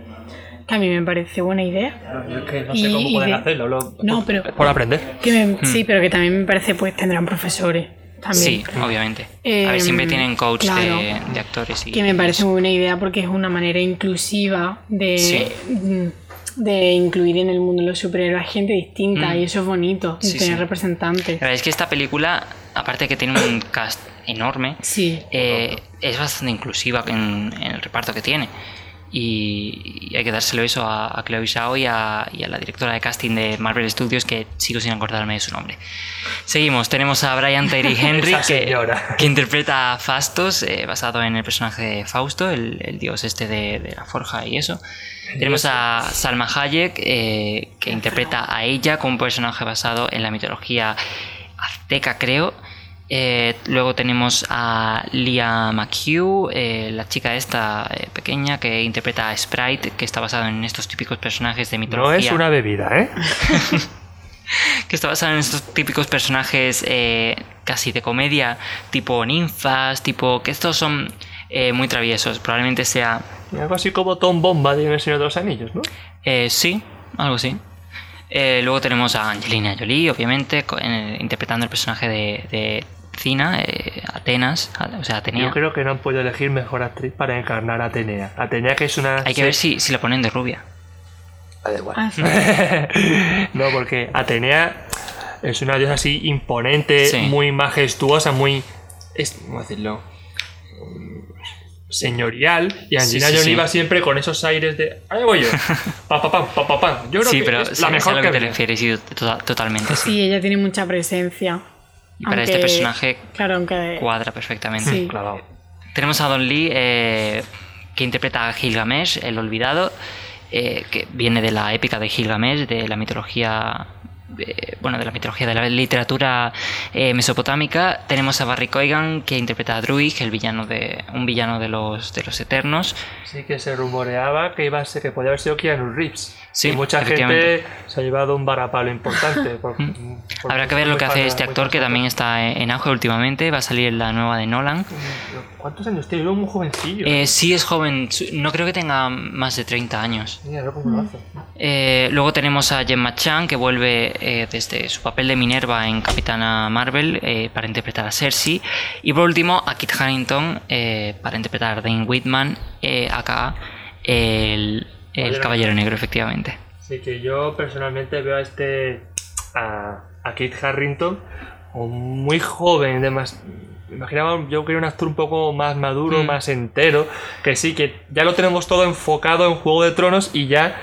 Que a mí me parece buena idea. Yo es que no sé cómo pueden de- hacerlo, hacerlo. No, pero- Por aprender. Que me- Sí, pero que también me parece pues tendrán profesores. También. Sí, obviamente. a ver, siempre tienen coach de, claro. de actores y... Que me parece muy buena idea porque es una manera inclusiva de, Sí. De incluir en el mundo de los superhéroes a gente distinta Mm. y eso es bonito, Sí, tener sí. representantes. La verdad es que esta película, aparte de que tiene un cast enorme, Sí. eh, es bastante inclusiva en, en el reparto que tiene. Y, y hay que dárselo eso a, a Chloe Zhao y a, y a la directora de casting de Marvel Studios, que sigo sin acordarme de su nombre. Seguimos, tenemos a Brian Tyree Henry, que, interpreta a Fastos, eh, basado en el personaje de Fausto, el, el dios este de, de la forja y eso. Tenemos a Salma Hayek, eh, que interpreta a ella como un personaje basado en la mitología azteca, creo. Eh, luego tenemos a Leah McHugh, eh, la chica esta eh, pequeña que interpreta a Sprite, que está basado en estos típicos personajes de No mitología. es una bebida, ¿eh? Que está basado en estos típicos personajes casi de comedia, tipo ninfas, tipo. que estos son muy traviesos. Probablemente sea. Algo así como Tom Bomba de El Señor de los Anillos, ¿no? Eh, sí, algo así. Luego tenemos a Angelina Jolie, obviamente, interpretando el personaje de, de Cina, eh, Atenas, o sea, Atenea. Yo creo que no han podido elegir mejor actriz para encarnar a Atenea. Atenea que es una... Hay que ver si, si la ponen de rubia. Ah, da igual. Ah, sí. no, porque Atenea es una diosa así imponente, Sí. muy majestuosa, muy... Es, ¿Cómo decirlo? Señorial. Y Angelina Sí, sí, Jolie sí. va siempre con esos aires de... Ahí voy yo. Pa, pa, pam, pa, pa, pam. Yo creo Sí, que pero es la mejor a lo que, que te refieres, sí, to- totalmente. sí. Sí, ella tiene mucha presencia. Y para este personaje Claro, aunque. cuadra perfectamente. Sí. Clavado. Tenemos a Don Lee, eh, que interpreta a Gilgamesh, el olvidado, eh, que viene de la épica de Gilgamesh, de la mitología eh, bueno, de la mitología, de la literatura eh, mesopotámica, tenemos a Barry Coigan que interpreta a Druig, el villano de un villano de los de los Eternos. Sí que se rumoreaba que iba a ser que podía haber sido Keanu Reeves. Sí, y mucha gente se ha llevado un varapalo importante. por- por- Habrá que ver lo que hace este actor que también está en auge últimamente. Va a salir la nueva de Nolan. ¿Cuántos años tiene? Luego muy jovencillo. Eh, sí es joven, no creo que tenga más de 30 años. Mira, luego cómo lo hace. Eh, luego tenemos a Gemma Chan que vuelve eh, desde su papel de Minerva en Capitana Marvel eh, para interpretar a Cersei. Y por último a Kit Harington eh, para interpretar a Dane Whitman, acá el, el Caballero Caballero Negro, efectivamente. Así que yo personalmente veo a este. a, a Kit Harrington muy joven, de más. me Imaginaba, yo quería un actor un poco más maduro, Mm. más entero. Que sí, que ya lo tenemos todo enfocado en Juego de Tronos y ya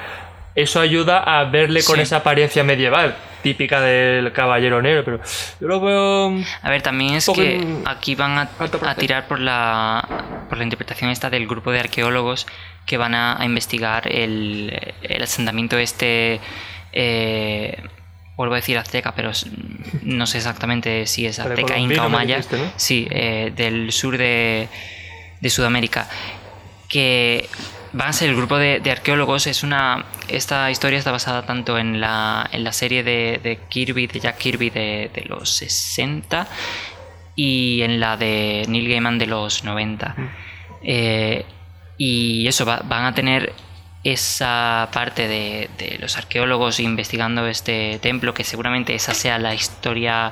eso ayuda a verle con esa apariencia medieval, típica del caballero negro. Pero yo lo veo. A ver, también es que en- aquí van a, tirar por la, por la interpretación esta del grupo de arqueólogos que van a, a investigar el, el asentamiento este, eh, vuelvo a decir azteca, pero no sé exactamente si es azteca, inca o maya, dijiste, ¿no? sí, eh, del sur de, de Sudamérica, que van a ser el grupo de, de arqueólogos. Es una, esta historia está basada tanto en la, en la serie de, de Kirby, de Jack Kirby de, de los 60 y en la de Neil Gaiman de los 90. Eh, y eso, va- van a tener esa parte de, de los arqueólogos investigando este templo, que seguramente esa sea la historia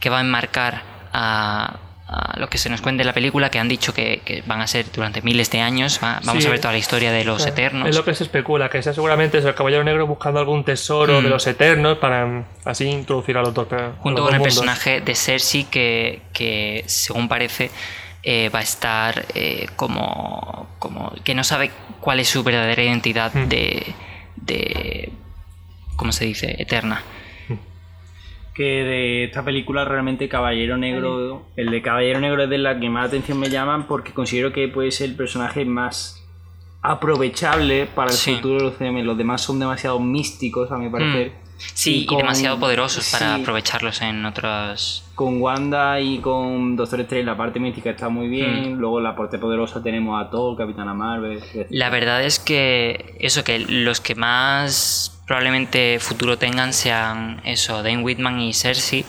que va a enmarcar a, a lo que se nos cuenta en la película, que han dicho que, que van a ser durante miles de años. Va- vamos Sí. a ver toda la historia de los eternos. Es lo que se especula, que sea seguramente el caballero negro buscando algún tesoro Mm. de los eternos para mm, así introducir a los dos. a los junto dos con el mundos. personaje de Cersei que, que según parece eh, va a estar eh, como, como que no sabe cuál es su verdadera identidad Hmm. de, de ¿cómo se dice? eterna que de esta película realmente Caballero Negro, el de Caballero Negro es de la que más atención me llaman porque considero que puede ser el personaje más aprovechable para el Sí. futuro de los CM. Los demás son demasiado místicos a mi parecer. sí y, con- demasiado poderosos para sí, aprovecharlos en otras Con Wanda y con Doctor Strange la parte mística está muy bien. Mm. Luego la parte poderosa tenemos a Thor, Capitana Marvel. etc. La verdad es que eso, que los que más probablemente futuro tengan sean eso, Dane Whitman y Cersei,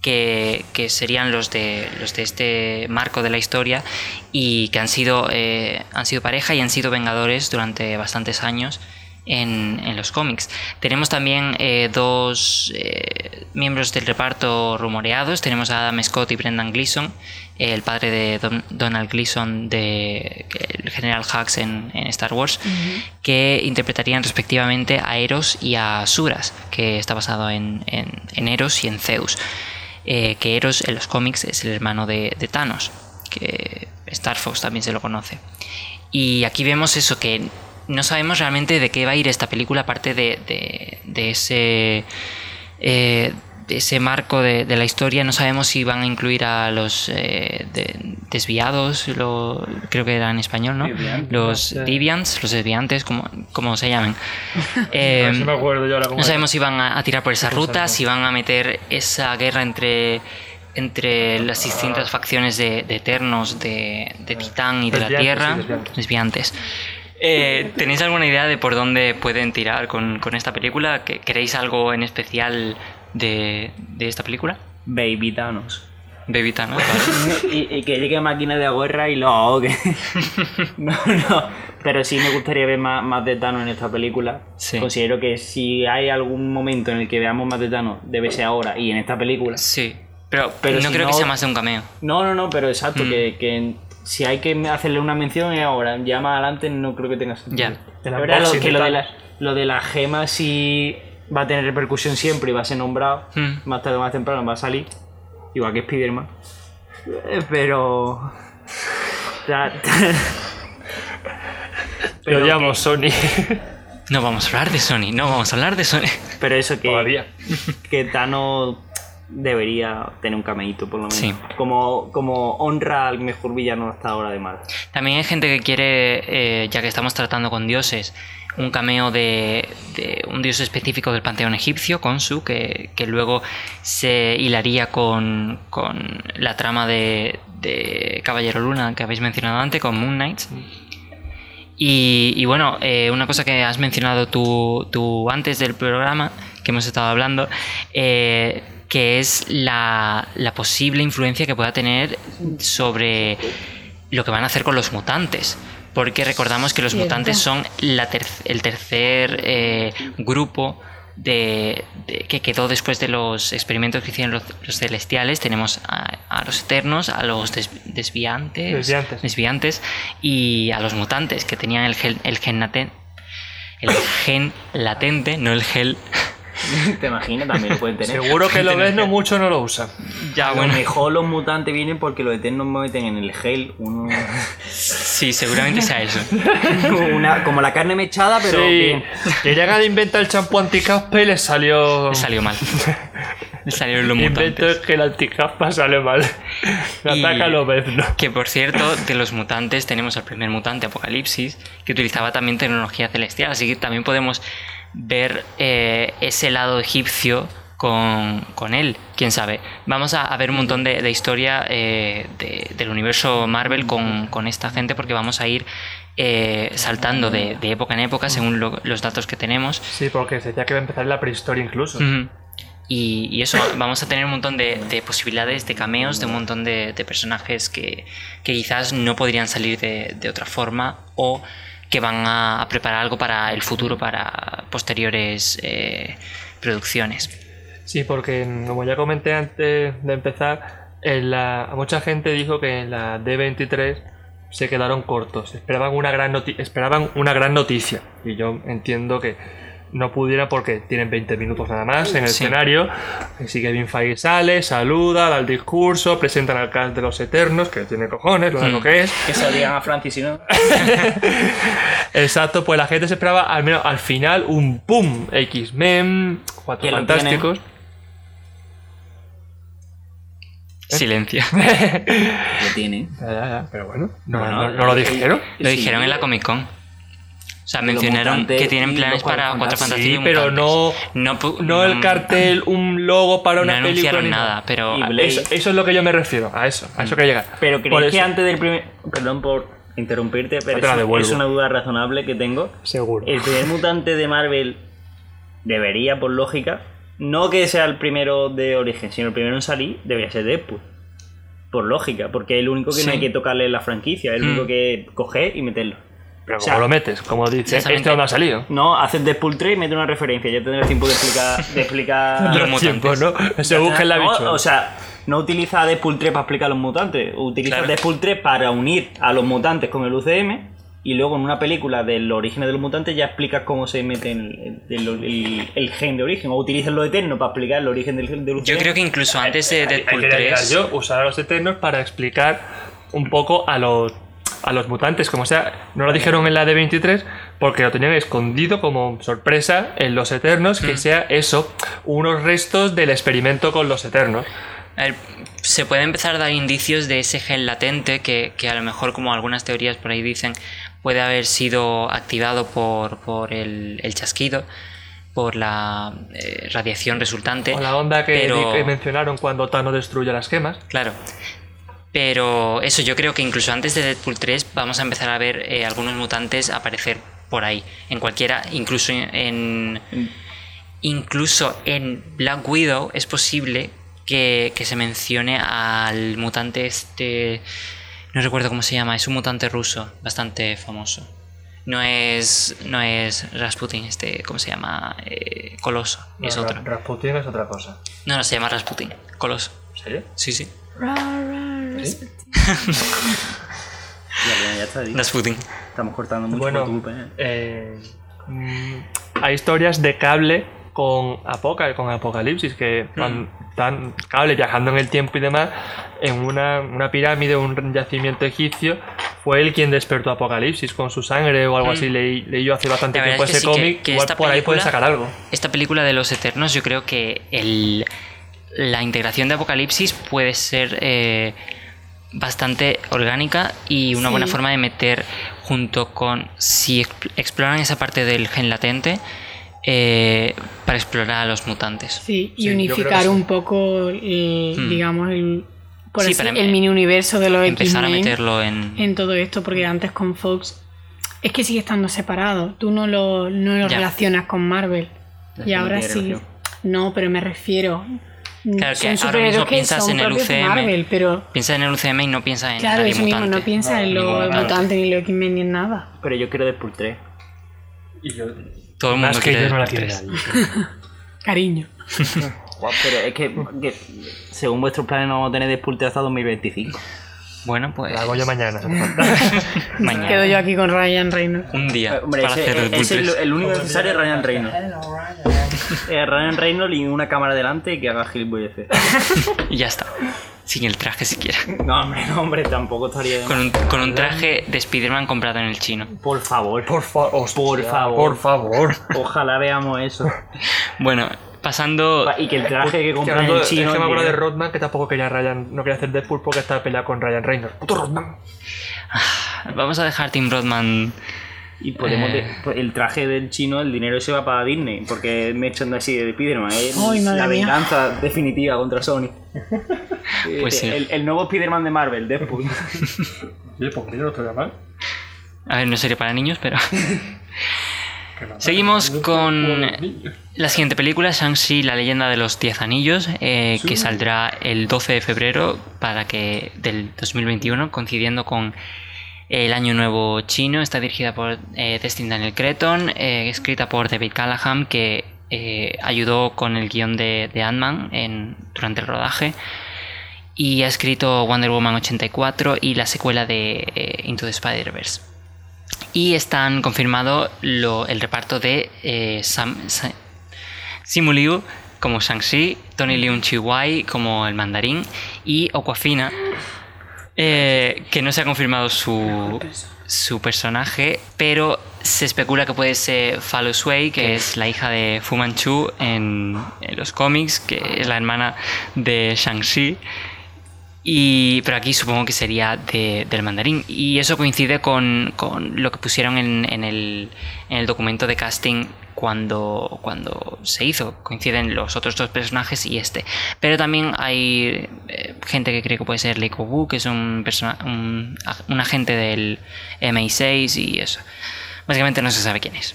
que, que serían los de los de este marco de la historia y que han sido, eh, han sido pareja y han sido vengadores durante bastantes años. En, en los cómics. Tenemos también eh, dos eh, miembros del reparto rumoreados. Tenemos a Adam Scott y Brendan Gleeson, el padre de Don- Donald Gleeson, de el general Hux en, en Star Wars, que interpretarían respectivamente a Eros y a Suras, que está basado en, en- Eros y en Zeus. Eh, que Eros en los cómics es el hermano de, de Thanos, que Star Fox también se lo conoce. Y aquí vemos eso, que no sabemos realmente de qué va a ir esta película, aparte de, de- de ese. eh, de ese marco de, de la historia. No sabemos si van a incluir a los eh, de- desviados, lo, creo que era en español, ¿no? Los Sí. deviants, los desviantes, como, como se llamen. A Eh, si me acuerdo yo ahora cómo no sabemos si van a, a tirar por esa ruta, si van a meter esa guerra entre, entre las distintas facciones de, de Eternos, de, de Titán y de la Tierra. sí, desviantes. Desviantes. Eh, ¿Tenéis alguna idea de por dónde pueden tirar con, con esta película? ¿Que- ¿Queréis algo en especial de, de esta película? Baby Thanos. Baby Thanos, ¿vale? y, y que llegue máquina de guerra y lo ahogue. no, no. Pero sí me gustaría ver más, más de Thanos en esta película. Sí. Considero que si hay algún momento en el que veamos más de Thanos, debe ser ahora y en esta película. Sí, pero, Pero no si creo que sea más de un cameo. No, no, no, pero exacto, Mm. que, que si hay que hacerle una mención es ahora. Ya más adelante no creo que tenga sentido. Ya. Verdad, lo, que lo de, la, lo de la gema sí va a tener repercusión siempre y va a ser nombrado. Mm. Más tarde o más temprano va a salir. Igual que Spider-Man. Eh, Pero. Pero odiamos, Sony. No vamos a hablar de Sony, no vamos a hablar de Sony. Pero eso que, Todavía. que Thanos debería tener un cameíto, por lo menos. Sí. Como, como honra al mejor villano hasta ahora de Marvel. También hay gente que quiere, eh, ya que estamos tratando con dioses, un cameo de, de un dios específico del panteón egipcio, Khonsu, que, que luego se hilaría con, con la trama de, de Caballero Luna que habéis mencionado antes, con Moon Knight. Y, y bueno, eh, una cosa que has mencionado tú, tú antes del programa, que hemos estado hablando, eh, que es la, la posible influencia que pueda tener sobre lo que van a hacer con los mutantes. Porque recordamos que los Cierto. mutantes son la ter- el tercer eh, grupo de, de- que quedó después de los experimentos que hicieron los, los celestiales. Tenemos a, a los eternos, a los des- desviantes, Desviantes. desviantes y a los mutantes que tenían el gen, el gen laten- el gen latente, no el gel. ¿Te imaginas? También lo pueden tener. Seguro que lo ves, no mucho no lo usan. Ya, A lo mejor los mutantes vienen porque los eternos meten en el gel uno, Sí, seguramente sea eso. una, como la carne mechada, pero sí, bien. querían a inventar el champú anticaspa y les salió. Le salió mal. Le salieron los Invento mutantes. que el anticaspa sale mal. Me Y- ataca lo ves, ¿no? Que por cierto, de los mutantes tenemos al primer mutante, Apocalipsis, que utilizaba también tecnología celestial, así que también podemos ver eh, ese lado egipcio con, con él, quién sabe. Vamos a, a ver un montón de, de historia eh, de- del universo Marvel con, con esta gente porque vamos a ir eh, saltando de, de época en época según lo- los datos que tenemos. Sí, porque se decía que va a empezar la prehistoria incluso. Y, y eso, vamos a tener un montón de, de posibilidades, de cameos, de un montón de, de personajes que, que quizás no podrían salir de, de otra forma o que van a, preparar algo para el futuro, para posteriores eh, producciones. Sí, porque como ya comenté antes de empezar, en la, mucha gente dijo que en la D23 se quedaron cortos. Esperaban una gran esperaban una gran noticia. Y yo entiendo que no pudiera porque tienen 20 minutos nada más en el Sí. escenario. Así que Kevin Feige sale, saluda, da el discurso, presentan al cast de los Eternos, que tiene cojones, lo único Mm. que es. Que se lo digan a Francis, si no. Exacto, pues la gente se esperaba al menos al final un pum X-Men, Cuatro lo Fantásticos. Silencio. Lo tienen. Ya, ya, ya, pero bueno, no, Bueno, no- no lo eh, dijeron. Lo Sí. dijeron en la Comic Con. O sea, mencionaron que tienen planes para Cuatro Fantásticos. Sí, pero no, No, no el cartel, un logo para No una película. anunciaron ni nada, pero. Eso, eso es lo que yo me refiero, a eso, a eso que llega. Pero crees que antes del primer. Perdón por interrumpirte, pero es, una duda razonable que tengo. Seguro. El primer mutante de Marvel debería, por lógica, no que sea el primero de origen, sino el primero en salir, debería ser Deadpool. Por lógica, porque es el único que Sí. no hay que tocarle la franquicia, es el Mm. único que coger y meterlo. Pero o sea, lo metes, como dice, exactamente. este no ha salido. No, haces Deadpool 3 y mete una referencia, ya tendrás tiempo de explicar. De explicar Los tiempo, mutantes. ¿no? Se busca en la no, bichuela. O sea, no utiliza Deadpool 3 para explicar a los mutantes, utiliza Claro. Deadpool 3 para unir a los mutantes con el UCM y luego en una película de los orígenes de los mutantes ya explicas cómo se mete el, el- el- el gen de origen o utilizas lo eterno para explicar el origen del, del UCM. Yo creo que incluso antes de Deadpool quería llegar 3. yo, usar a los Eternos para explicar un poco a los a los mutantes, como sea, no lo dijeron en la de 23 porque lo tenían escondido como sorpresa en los Eternos, que Mm. sea eso, unos restos del experimento con los Eternos. A ver, se puede empezar a dar indicios de ese gen latente que, que a lo mejor, como algunas teorías por ahí dicen, puede haber sido activado por, por el, el chasquido, por la eh, radiación resultante. O la onda que, pero- que mencionaron cuando Thanos destruye las gemas. Claro. Pero eso, yo creo que incluso antes de Deadpool 3 vamos a empezar a ver eh, algunos mutantes aparecer por ahí. En cualquiera, incluso en. Incluso en Black Widow es posible que, que se mencione al mutante este. No recuerdo cómo se llama, es un mutante ruso bastante famoso. No es. No es Rasputin, este. ¿Cómo se llama? Eh, Coloso. es No, otro. Ra- Rasputin es otra cosa. No, no se llama Rasputin. Coloso. ¿Sí? Sí, sí. Ra, ra, ¿Sí? Ya, ya, ya está, dicho. Rasputin. Estamos cortando mucho Bueno, por tu culpa, ¿eh? eh, mm, hay historias de cable con, Apoca, con Apocalipsis, que están cable viajando en el tiempo y demás, en una, una pirámide, un yacimiento egipcio, fue él quien despertó Apocalipsis con su sangre o algo Mm. así. Leí, leí yo hace bastante tiempo es ese sí, cómic, que igual por ahí puede sacar algo. Esta película de los Eternos, yo creo que el, la integración de Apocalipsis puede ser eh, bastante orgánica y una Sí. buena forma de meter junto con si exp- exploran esa parte del gen latente eh, para explorar a los mutantes. Sí, y Sí, unificar sí. un poco, el, Hmm. digamos, el, por Sí, así- para el mini universo de los Empezar a meterlo en... en todo esto, porque antes con Fox es que sigue estando separado. Tú no lo, no lo relacionas con Marvel. Y ahora sí. relación. No, pero me refiero. Claro, que ahora mismo que piensas en el UCM. Marvel, pero Piensa en el UCM y no piensa en claro, eso mismo, mutante. no piensa en Ningún los mutante. mutantes ni los X-Men ni en nada. Pero yo quiero Deadpool 3. Y yo, Todo el mundo que quiere yo no la Deadpool quiero 3. nadie. Cariño. Guau, pero es que, que según vuestros planes no vamos a tener Deadpool 3 hasta 2025. Bueno, pues La hago yo mañana. mañana. Quedo yo aquí con Ryan Reynolds. Un día Eh, Hombre, para ese- hacer ese es 3. el, el único necesario es Ryan Reynolds. Eh, Ryan Reynolds y una cámara delante y que haga gilipolleces. Y ya está. Sin el traje siquiera. No, hombre, no, hombre, tampoco estaría de Con un, con un traje de Spider-Man comprado en el chino. Por favor, Por favor. Por favor. Por favor. ojalá veamos eso. Bueno, pasando... Y que el traje que compran en es que chino. me acuerdo de Rodman que tampoco quería Ryan, no quería hacer Deadpool porque estaba peleado con Ryan Reynolds. ¡Puto Rodman! Vamos a dejar Tim Rodman... Y podemos. Eh. de- pues el traje del chino, el dinero se va para Disney. Porque es merchandising de Spider-Man. Madre la mía. venganza definitiva contra Sony. Pues sí. el, el nuevo Spider-Man de Marvel, Deadpool. Oye, pues mira, no estoy mal. A ver, no sería para niños, pero... Seguimos con la siguiente película, Shang-Chi, la leyenda de los Diez Anillos, eh, que saldrá el 12 de febrero para que del 2021, coincidiendo con el Año Nuevo Chino. Está dirigida por eh, Destin Daniel Cretton, eh, escrita por David Callahan, que eh, ayudó con el guion de, de Ant-Man durante el rodaje. Y ha escrito Wonder Woman 84 y la secuela de eh, Into the Spider-Verse. Y están confirmado el reparto de eh, Simu Liu como Shang-Chi, Tony Leung Chihuai como el mandarín y Aquafina, eh, que no se ha confirmado su, su personaje, pero se especula que puede ser Falo Shui, que es la hija de Fu Manchu en, en los cómics, que es la hermana de Shang-Chi. Y, pero aquí supongo que sería de- del mandarín. Y eso coincide con, con lo que pusieron en, en el, en el documento de casting cuando, cuando se hizo. Coinciden los otros dos personajes y este. Pero también hay eh, gente que cree que puede ser Lei Wu, que es un, persona- un, ag- un agente del MI6 y eso. Básicamente no se sabe quién es.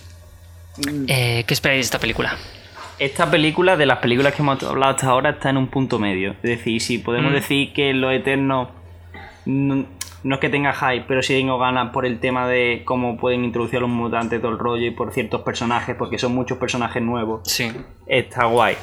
Eh, ¿Qué esperáis de esta película? Esta película, de las películas que hemos hablado hasta ahora, está en un punto medio. Es decir, si podemos Mm. decir que Los Eternos no, no es que tenga hype, pero sí tengo ganas por el tema de cómo pueden introducir a los mutantes, todo el rollo y por ciertos personajes, porque son muchos personajes nuevos. Sí. Está guay.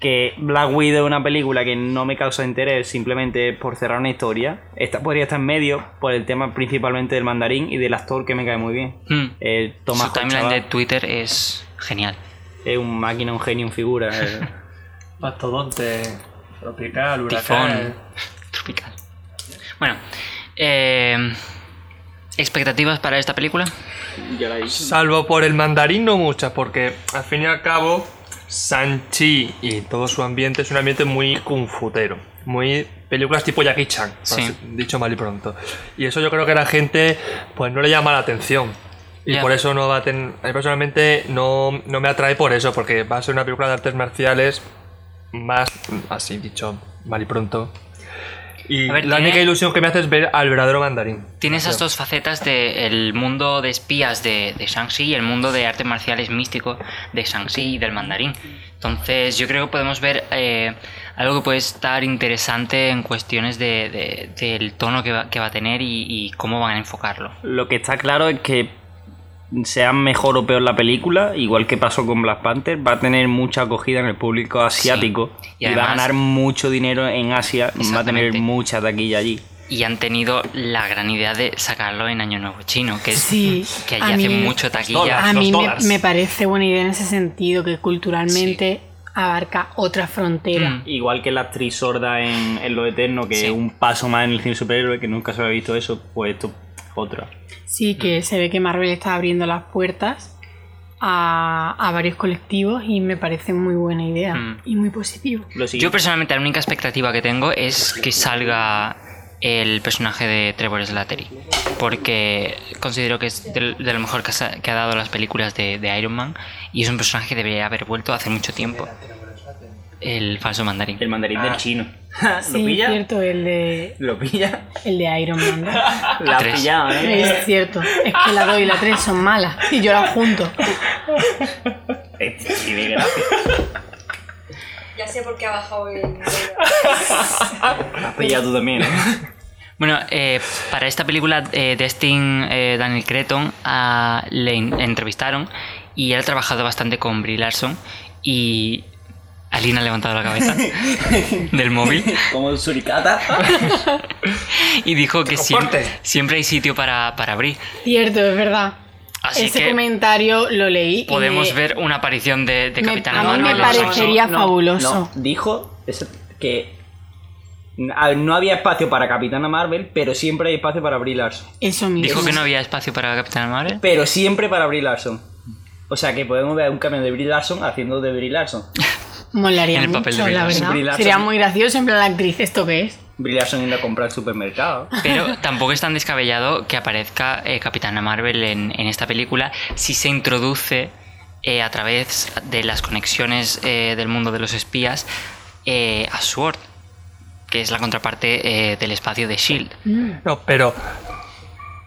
Que Black Widow es una película que no me causa interés simplemente por cerrar una historia. Esta podría estar en medio por el tema principalmente del mandarín y del actor que me cae muy bien. Mm. Eh, Su timeline de Twitter es genial. Es un máquina, un genio, un figura. eh. Mastodonte, tropical, Tifón. huracán. Tropical. Bueno, eh, ¿expectativas para esta película? Salvo por el mandarín, no muchas, porque al fin y al cabo, Sanchi y todo su ambiente es un ambiente muy confutero. Muy películas tipo Jackie Chan, Sí. dicho mal y pronto. Y eso yo creo que a la gente pues no le llama la atención. Y Ya. por eso no va a tener. A mí personalmente no, no me atrae por eso, porque va a ser una película de artes marciales más. así dicho mal y pronto. Y ver, la tiene- única ilusión que me hace es ver al verdadero mandarín. Tiene esas dos facetas del mundo de espías de, de Shang-Chi y el mundo de artes marciales místico de Shang-Chi y del mandarín. Entonces yo creo que podemos ver eh, algo que puede estar interesante en cuestiones de, de- del tono que va, que va a tener y, y cómo van a enfocarlo. Lo que está claro es que sea mejor o peor la película, igual que pasó con Black Panther, va a tener mucha acogida en el público asiático Y y, va a ganar mucho dinero en Asia, va a tener mucha taquilla allí. Y han tenido la gran idea de sacarlo en Año Nuevo Chino, que, es, Sí, que allí hace mucho taquilla. dólares. A mí me, parece buena idea en ese sentido, que culturalmente abarca otra frontera. Mm. Igual que la actriz sorda en, en Lo Eterno, que Sí. es un paso más en el cine superhéroe, que nunca se había visto eso, pues esto otra. Sí, que se ve que Marvel está abriendo las puertas a, a varios colectivos y me parece muy buena idea Mm. y muy positivo. Yo personalmente la única expectativa que tengo es que salga el personaje de Trevor Slattery. Porque considero que es de, de lo mejor que, ha- que ha dado las películas de, de Iron Man. Y es un personaje que debería haber vuelto hace mucho tiempo. El falso mandarín. El mandarín del chino. ¿Lo Sí, pilla? cierto, el de, ¿Lo pilla? el de Iron Man. ¿no? La Tres. pillado, ¿eh? Es cierto, es que la 2 y la 3 son malas y yo las junto. Ya sé por qué ha bajado el has pillado tú también, ¿eh? Bueno, eh, para esta película, eh, Destin eh, Daniel Cretton ah, le entrevistaron y él ha trabajado bastante con Brie Larson y Alina ha levantado la cabeza del móvil Como un suricata. y dijo que siem- Comporte. siempre hay sitio para, para Brie. Cierto, es verdad. Así Ese que comentario lo leí. podemos ver una aparición de, de me- Capitana a mí me Marvel. en los parece- años- Sería fabuloso. No, dijo que no había espacio para Capitana Marvel, pero siempre hay espacio para Brie Larson. Eso mismo. Dijo que no había espacio para Capitana Marvel. Pero siempre para Brie Larson. O sea que podemos ver un cambio de Brie Larson haciendo de Brie Larson. Molaría en el papel de mucho, Brie la Larson. verdad. Brie. Sería muy gracioso en plan la actriz, ¿esto qué es? Brie Larson yendo a comprar al supermercado. Pero tampoco es tan descabellado que aparezca eh, Capitana Marvel en, en esta película si se introduce eh, a través de las conexiones eh, del mundo de los espías eh, a SWORD, que es la contraparte eh, del espacio de Shield. No, pero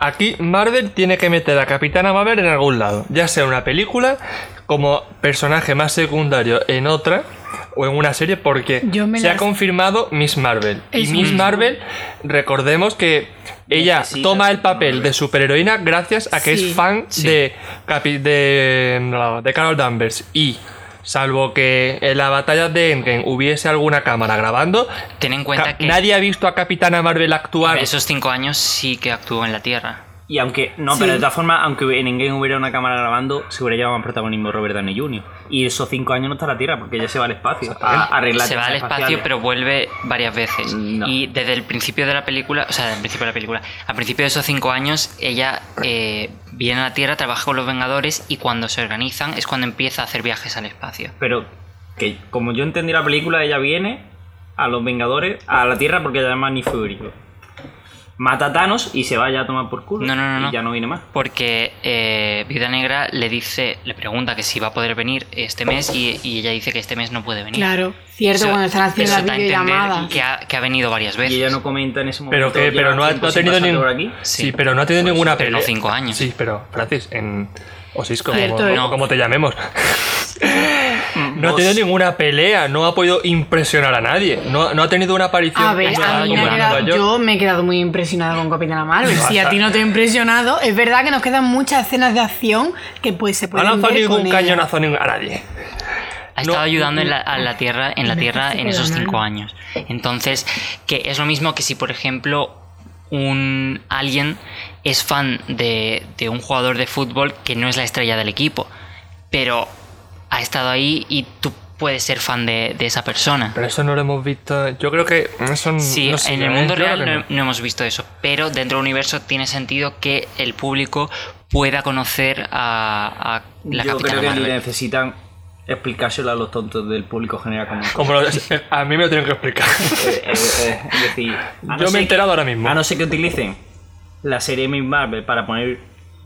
aquí Marvel tiene que meter a Capitana Marvel en algún lado, ya sea en una película, como personaje más secundario en otra o en una serie, porque Yo me se ha confirmado Miss Marvel. Y Miss mismo. Marvel, recordemos que ella Necesita toma el papel Marvel. de superheroína gracias a que Sí. es fan Sí. de, Capi- de, de Carol Danvers. Y salvo que en la batalla de Endgame hubiese alguna cámara grabando, Ten en cuenta que Nadie ha visto a Capitana Marvel actuar. en esos cinco años sí que actuó en la Tierra. Y aunque, no, Sí. pero de todas formas, aunque en Endgame hubiera una cámara grabando, se hubiera llevado más protagonismo Robert Downey Jr. Y esos cinco años no está en la Tierra, porque ella se va al espacio a arreglar se va al espacio, espaciales. pero vuelve varias veces. No. Y desde el principio de la película, o sea, del principio de la película, al principio de esos cinco años, ella eh, viene a la Tierra, trabaja con los Vengadores y cuando se organizan es cuando empieza a hacer viajes al espacio. Pero que como yo entendí la película, ella viene a los Vengadores, a la Tierra, porque ella es magnífico. Mata a Thanos y se va ya a tomar por culo. No, no, no, Y no. ya no viene más. Porque eh, Viuda Negra le dice, le pregunta que si va a poder venir este mes y, y ella dice que este mes no puede venir. Claro, cierto, Eso- cuando están haciendo eso las da a entender videollamadas. Que ha, que ha venido varias veces. Y ella no comenta en ese momento. Pero que, pero "Lleva no ha, no ha tenido ningún. por aquí". Sí, Sí. pero no ha tenido Pues, ninguna pero no cinco años. Sí, pero Francis, en Osisco, Cierto, como, ¿eh? como- como te llamemos. No ha tenido ninguna pelea, no ha podido impresionar a nadie. No, no ha tenido una aparición. A ver, en a mí me ha quedado- yo me he quedado muy impresionada con Capitana Marvel. Si a ti no te ha impresionado, es verdad que nos quedan muchas escenas de acción que pues se No ha pueden lanzado ver ningún cañonazo a nadie. ha No, estado ayudando en la, a la Tierra, en la Tierra en esos cinco años. Entonces, que es lo mismo que si, por ejemplo, un alguien es fan de, de un jugador de fútbol que no es la estrella del equipo, pero ha estado ahí y tú puedes ser fan de, de esa persona. Pero eso no lo hemos visto. Yo creo que eso Sí, no sé, en el mundo real no, hemos visto eso, pero dentro del universo tiene sentido que el público pueda conocer a, a la Yo creo que Marvel. necesitan explicárselo a los tontos del público general como Como lo- a mí me lo tienen que explicar. Eh, eh, eh, es decir, no Yo me he enterado ahora mismo. A no ser que utilicen la serie Miss Marvel para poner,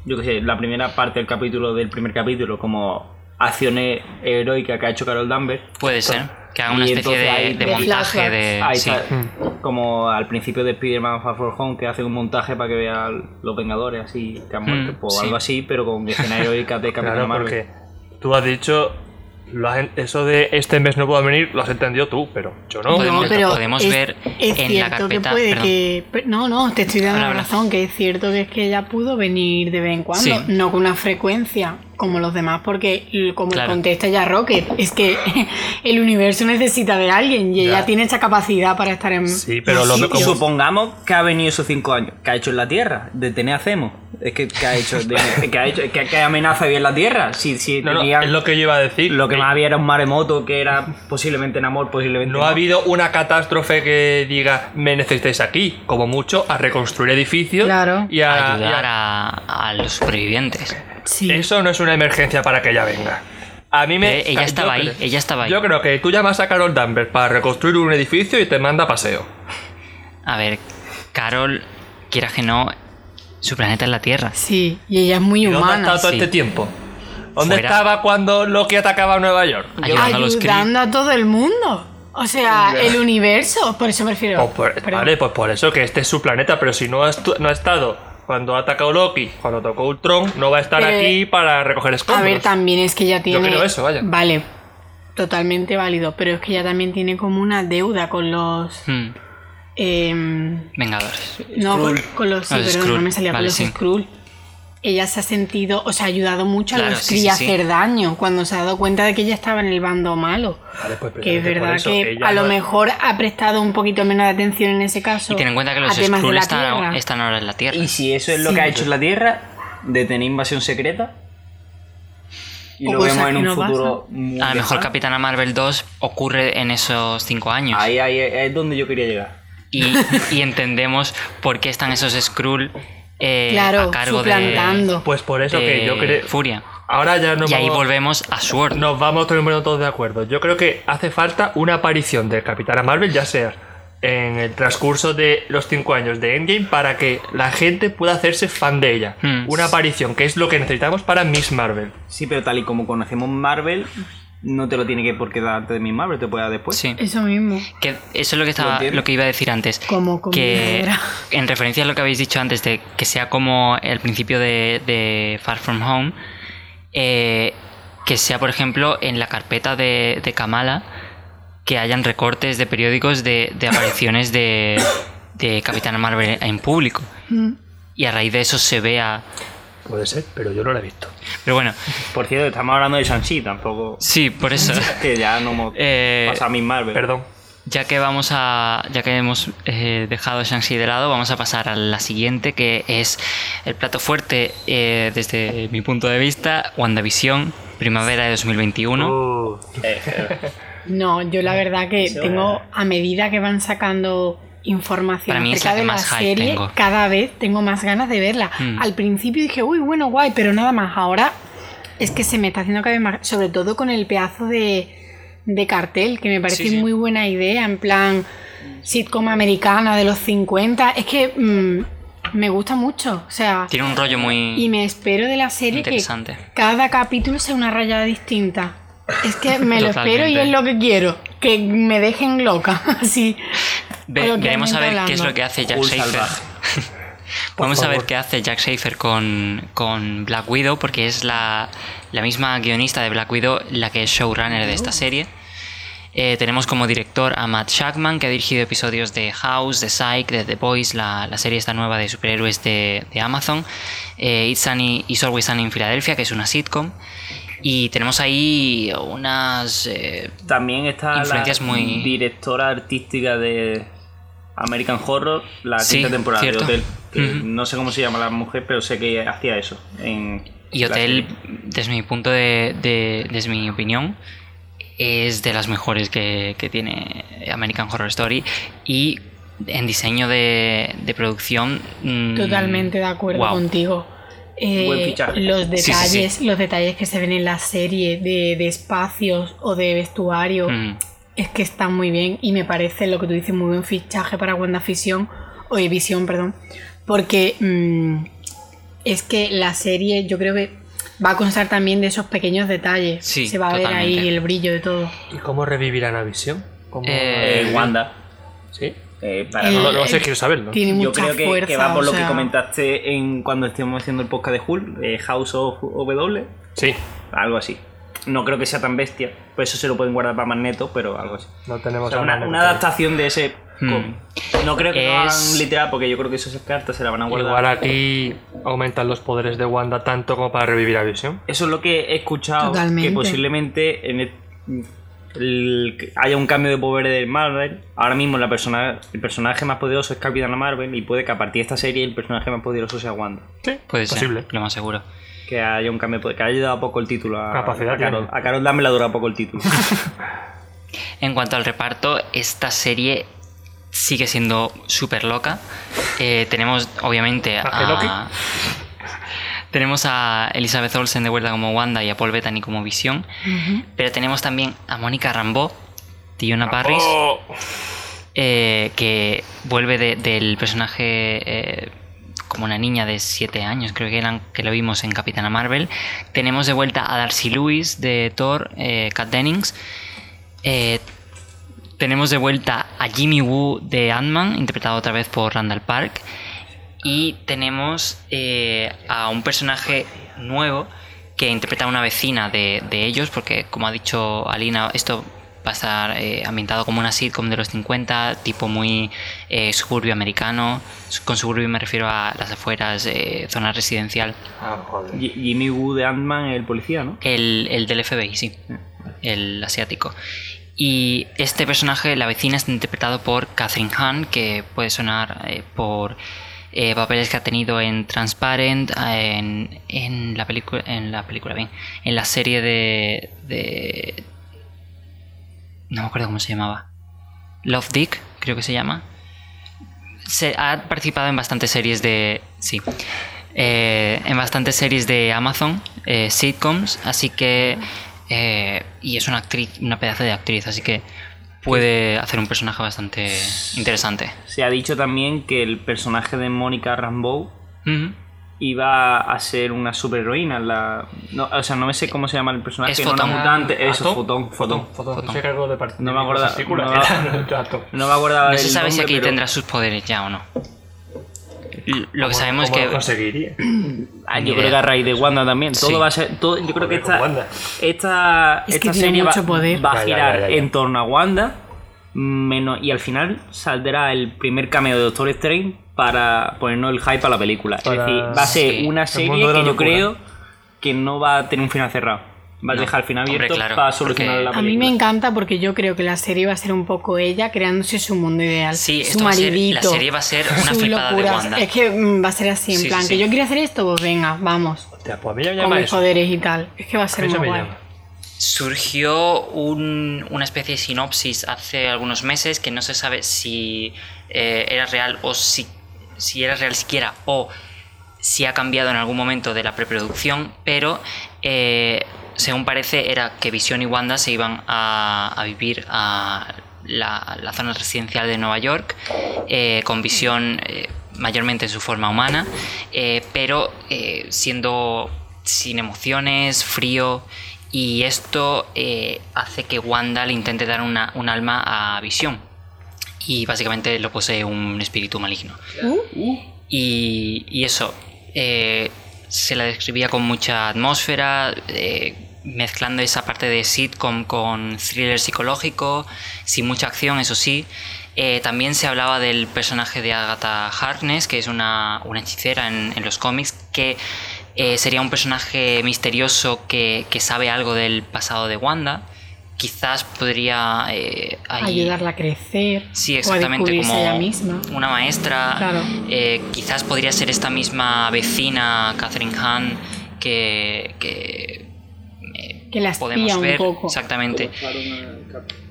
yo que sé, la primera parte del capítulo del primer capítulo como acciones heroicas que ha hecho Carol Danvers. Puede ser, que haga una especie entonces de, montaje de... Ahí sí. está, como al principio de Spider-Man Far From Home, que hacen un montaje para que vean los Vengadores así que han muerto, Mm, pues sí. algo así, pero con escenas heroicas de Capitana Claro, Marvel. porque tú has dicho. Lo has en- eso de este mes no puedo venir, lo has entendido tú, pero yo no. Podemos- no, pero podemos es, ver es en la carpeta- que puede perdón. que pe- no no te estoy dando la razón que es cierto que es que ella pudo venir de vez en cuando Sí. no con una frecuencia como los demás porque como Claro. contesta ya Rocket es que el universo necesita de alguien y Ya. ella tiene esa capacidad para estar en Sí, pero lo sitios. Supongamos que ha venido esos cinco años. ¿Qué ha hecho en la Tierra? De tener a Zemo. Es que, ¿qué ha hecho? De- ¿Qué ha hecho? ¿Qué, qué amenaza había en la Tierra? Si, si No, es lo que yo iba a decir. lo que más había era un maremoto que era posiblemente en amor, posiblemente No ha habido una catástrofe que diga me necesitáis aquí, como mucho, a reconstruir edificios Claro. y a, y ayudar a- a, a los supervivientes. Sí. Eso no es una emergencia para que ella venga. A mí me. Eh, ella estaba ahí, creo- ella estaba ahí. Yo creo que tú llamas a Carol Danvers para reconstruir un edificio y te manda a paseo. A ver, Carol, quiera que no, su planeta es la Tierra. Sí, y ella es muy ¿Y dónde ha humana. estado todo sí. este tiempo? ¿Dónde Fuera. estaba cuando Loki atacaba a Nueva York? Ayudando a los. Ayudando a todo el mundo. O sea, el universo. Por eso prefiero. Pues por- perdón. vale, pues por eso que este es su planeta, pero si no ha, no ha estado cuando ha atacado Loki, cuando tocó Ultron, no va a estar Pero- aquí para recoger A escombros. ver, también es que ella tiene. creo eso, vaya. Vale, totalmente válido. Pero es que ella también tiene como una deuda con los. Hmm, em, Vengadores. no, con, con los. Sí, perdón, Skrull, no me salía vale, con los sí. Skrull. Ella se ha sentido, o sea, ha ayudado mucho a los sí, Kree sí, a sí. hacer daño cuando se ha dado cuenta de que ella estaba en el bando malo. Vale, pues Que es verdad eso, que a lo mejor ha prestado un poquito menos de atención en ese caso. Y ten en cuenta que los Skrull están, están ahora en la Tierra. Y si eso es lo Sí. que ha hecho en la Tierra, de tener invasión secreta. Y O lo vemos en un no futuro muy A lo mejor. Capitana Marvel 2 ocurre en esos cinco años. Ahí, ahí es donde yo quería llegar. Y, y entendemos por qué están esos Skrull eh, Claro, a cargo suplantando. Pues por eso de, que yo creo. Furia. Ahora ya no y ahí volvemos a Sword. Nos vamos poniendo todos de acuerdo. Yo creo que hace falta una aparición de Capitana Marvel, ya sea en el transcurso de los cinco años de Endgame, para que la gente pueda hacerse fan de ella. Hmm. Una aparición, que es lo que necesitamos para Miss Marvel. Sí, pero tal y como conocemos Marvel, no te lo tiene que por qué dar antes de mi Marvel, te puede dar después. Sí. Eso mismo. Que eso es lo que ¿Lo estaba, lo que iba a decir antes. Como que en referencia a lo que habéis dicho antes de que sea como el principio de, de Far From Home, eh, que sea por ejemplo en la carpeta de, de Kamala que hayan recortes de periódicos de, de apariciones de, de Capitana Marvel en público Mm. y a raíz de eso se vea. Puede ser, pero yo no la he visto. Pero bueno, Por cierto, estamos hablando de Shang-Chi, tampoco. sí, por eso. Que ya no hemos Eh, pasado a mi Marvel. Perdón. Ya que vamos a. Ya que hemos eh, dejado Shang-Chi de lado, vamos a pasar a la siguiente, que es el plato fuerte eh, desde mi punto de vista, WandaVision, primavera de 2021. Uh, No, yo la verdad que tengo, a medida que van sacando información Para mí es acerca la que de la más hype serie, tengo. cada vez tengo más ganas de verla. Mm. Al principio dije, uy, bueno, guay, pero nada más. Ahora es que se me está haciendo cada vez más, sobre todo con el pedazo de, de cartel, que me parece Sí, sí. muy buena idea, en plan sitcom americana de los 50. Es que mm, me gusta mucho, o sea... Tiene un rollo muy Y me espero de la serie que cada capítulo sea una rayada distinta. Es que me lo espero y es lo que quiero. Que me dejen loca. Así. Ve- veremos a ver qué es lo que hace Jack Schaefer. Vamos a ver qué hace Jack Schaefer con, con Black Widow, porque es la, la misma guionista de Black Widow la que es showrunner de esta serie. Eh, tenemos como director a Matt Shackman, que ha dirigido episodios de House, de Psych, de The Boys, la, la serie esta nueva de superhéroes de, de Amazon. Eh, It's, Sunny, It's Always Sunny in Philadelphia, que es una sitcom. Y tenemos ahí unas... eh, También está la muy- directora artística de American Horror, la Sí, quinta temporada cierto. de Hotel. que. No sé cómo se llama la mujer, pero sé que hacía eso. En Y la Hotel, desde mi punto de, de- desde mi opinión, es de las mejores que, que tiene American Horror Story. Y en diseño de, de producción. mm, Totalmente de acuerdo wow. contigo. Eh, Buen fichaje. los Sí, sí, detalles, sí. los detalles que se ven en la serie de, de espacios o de vestuario Mm, es que están muy bien y me parece lo que tú dices muy buen fichaje para WandaVision o Visión, perdón, porque mm, es que la serie yo creo que va a constar también de esos pequeños detalles. Sí, se va a ver ahí el brillo de todo. ¿Y cómo revivirán a Visión? ¿Cómo- Eh, Eh, Wanda. ¿Sí? Eh, para El- No, no- no sé, el- quiero saberlo. Tiene yo mucha creo que, fuerza. que va por lo que comentaste en cuando estuvimos haciendo el podcast de Hulk, eh, House of W, Sí, algo así. No creo que sea tan bestia, pues eso se lo pueden guardar para Magneto, pero algo así. no tenemos O sea, una, adaptación de ese Hmm. cómic. No creo que lo Es- hagan literal, porque yo creo que esas cartas se las van a guardar. Igual aquí aumentan los poderes de Wanda tanto como para revivir a Visión. Eso es lo que he escuchado, Totalmente. que posiblemente en el- el- haya un cambio de poder de Marvel. Ahora mismo la persona, el personaje más poderoso es Capitana Marvel y puede que a partir de esta serie el personaje más poderoso sea Wanda. Sí, puede posible. ser, lo más seguro. Que haya un cambio de poder, que haya dado poco el título a, Capacidad a Carol. tiene. A Carol Dame le durado poco el título. En cuanto al reparto, esta serie sigue siendo súper loca. Eh, tenemos, obviamente, ¿A Loki? a. Tenemos a Elizabeth Olsen de vuelta como Wanda y a Paul Bettany como Visión. Pero tenemos también a Mónica Rambeau, Tiona Parris, eh, que vuelve de- del personaje eh, como una niña de 7 años, creo que eran que lo vimos en Capitana Marvel. Tenemos de vuelta a Darcy Lewis de Thor, eh, Kat Dennings. Eh, tenemos de vuelta a Jimmy Woo de Ant-Man, interpretado otra vez por Randall Park. Y tenemos eh, a un personaje nuevo que interpreta a una vecina de, de ellos, porque como ha dicho Alina, esto va a estar eh, ambientado como una sitcom de los 50, tipo muy eh, suburbio americano. Con suburbio me refiero a las afueras, eh, zona residencial. Ah, joder. Jimmy Woo de Ant-Man, el policía, ¿no? El, el del FBI, sí. El asiático. Y este personaje, la vecina, está interpretado por Catherine Hahn, que puede sonar eh, por eh, papeles que ha tenido en Transparent, en, en la película, en la película, bien, en la serie de, de, no me acuerdo cómo se llamaba, Love Dick, creo que se llama. Se, ha participado en bastantes series de, sí, eh, en bastantes series de Amazon, eh, sitcoms, así que eh, y es una actriz, una pedazo de actriz, así que puede hacer un personaje bastante interesante. Se ha dicho también que el personaje de Mónica Rambeau iba a ser una superheroína. La... No, o sea, no me sé cómo se llama el personaje. Es no Fotón. mutante. Eso. Fotón. Fotón. Fotón. Fotón. Se cargó de part- No me acuerdo- partícula. no-. No me acordaba No se sabe si aquí pero- tendrá sus poderes ya o no. Lo que ¿Cómo- sabemos es que lo conseguiría. Ah, yo creo que a raíz de Wanda también. Todo Sí. va a ser. Todo, yo creo que esta, esta, Es que esta serie va, mucho poder. va a girar ya, ya, ya. en torno a Wanda. Menos, y al final saldrá el primer cameo de Doctor Strange para ponernos el hype a la película. Para- Es decir, va a ser Sí. una serie que yo locura. creo que no va a tener un final cerrado. Va a No. dejar el final Hombre, abierto claro, para solucionar porque- la A película. mí me encanta porque yo creo que la serie va a ser un poco ella creándose su mundo ideal. Sí, su esto va a ser- maridito. la serie va a ser una flipada de. Wanda. Es que mm, va a ser así, en Sí, plan, sí, que yo quiero hacer esto, pues venga, vamos. Hostia, pues a mí ya me Con llama mis eso. poderes y tal. Es que va a A ser muy guay. llama. surgió un- una especie de sinopsis hace algunos meses que no se sabe si eh, era real o si, si era real siquiera o si ha cambiado en algún momento de la preproducción, pero eh, según parece era que Visión y Wanda se iban a, a vivir a la, la zona residencial de Nueva York, eh, con Visión eh, mayormente en su forma humana, eh, pero siendo sin emociones, frío, y esto hace que Wanda le intente dar una, un alma a Visión. Y básicamente lo posee un espíritu maligno. Y, y eso, se la describía con mucha atmósfera, eh, mezclando esa parte de sitcom con thriller psicológico, sin mucha acción, eso sí. Eh, también se hablaba del personaje de Agatha Harkness, que es una, una hechicera en, en los cómics, que eh, sería un personaje misterioso que, que sabe algo del pasado de Wanda. Quizás podría eh, ahí- Ayudarla a crecer. Sí, O a exactamente, como ella misma. una maestra. Claro. quizás podría ser esta misma vecina, Catherine Hahn, que, que Que la podemos espía un ver. poco. Exactamente.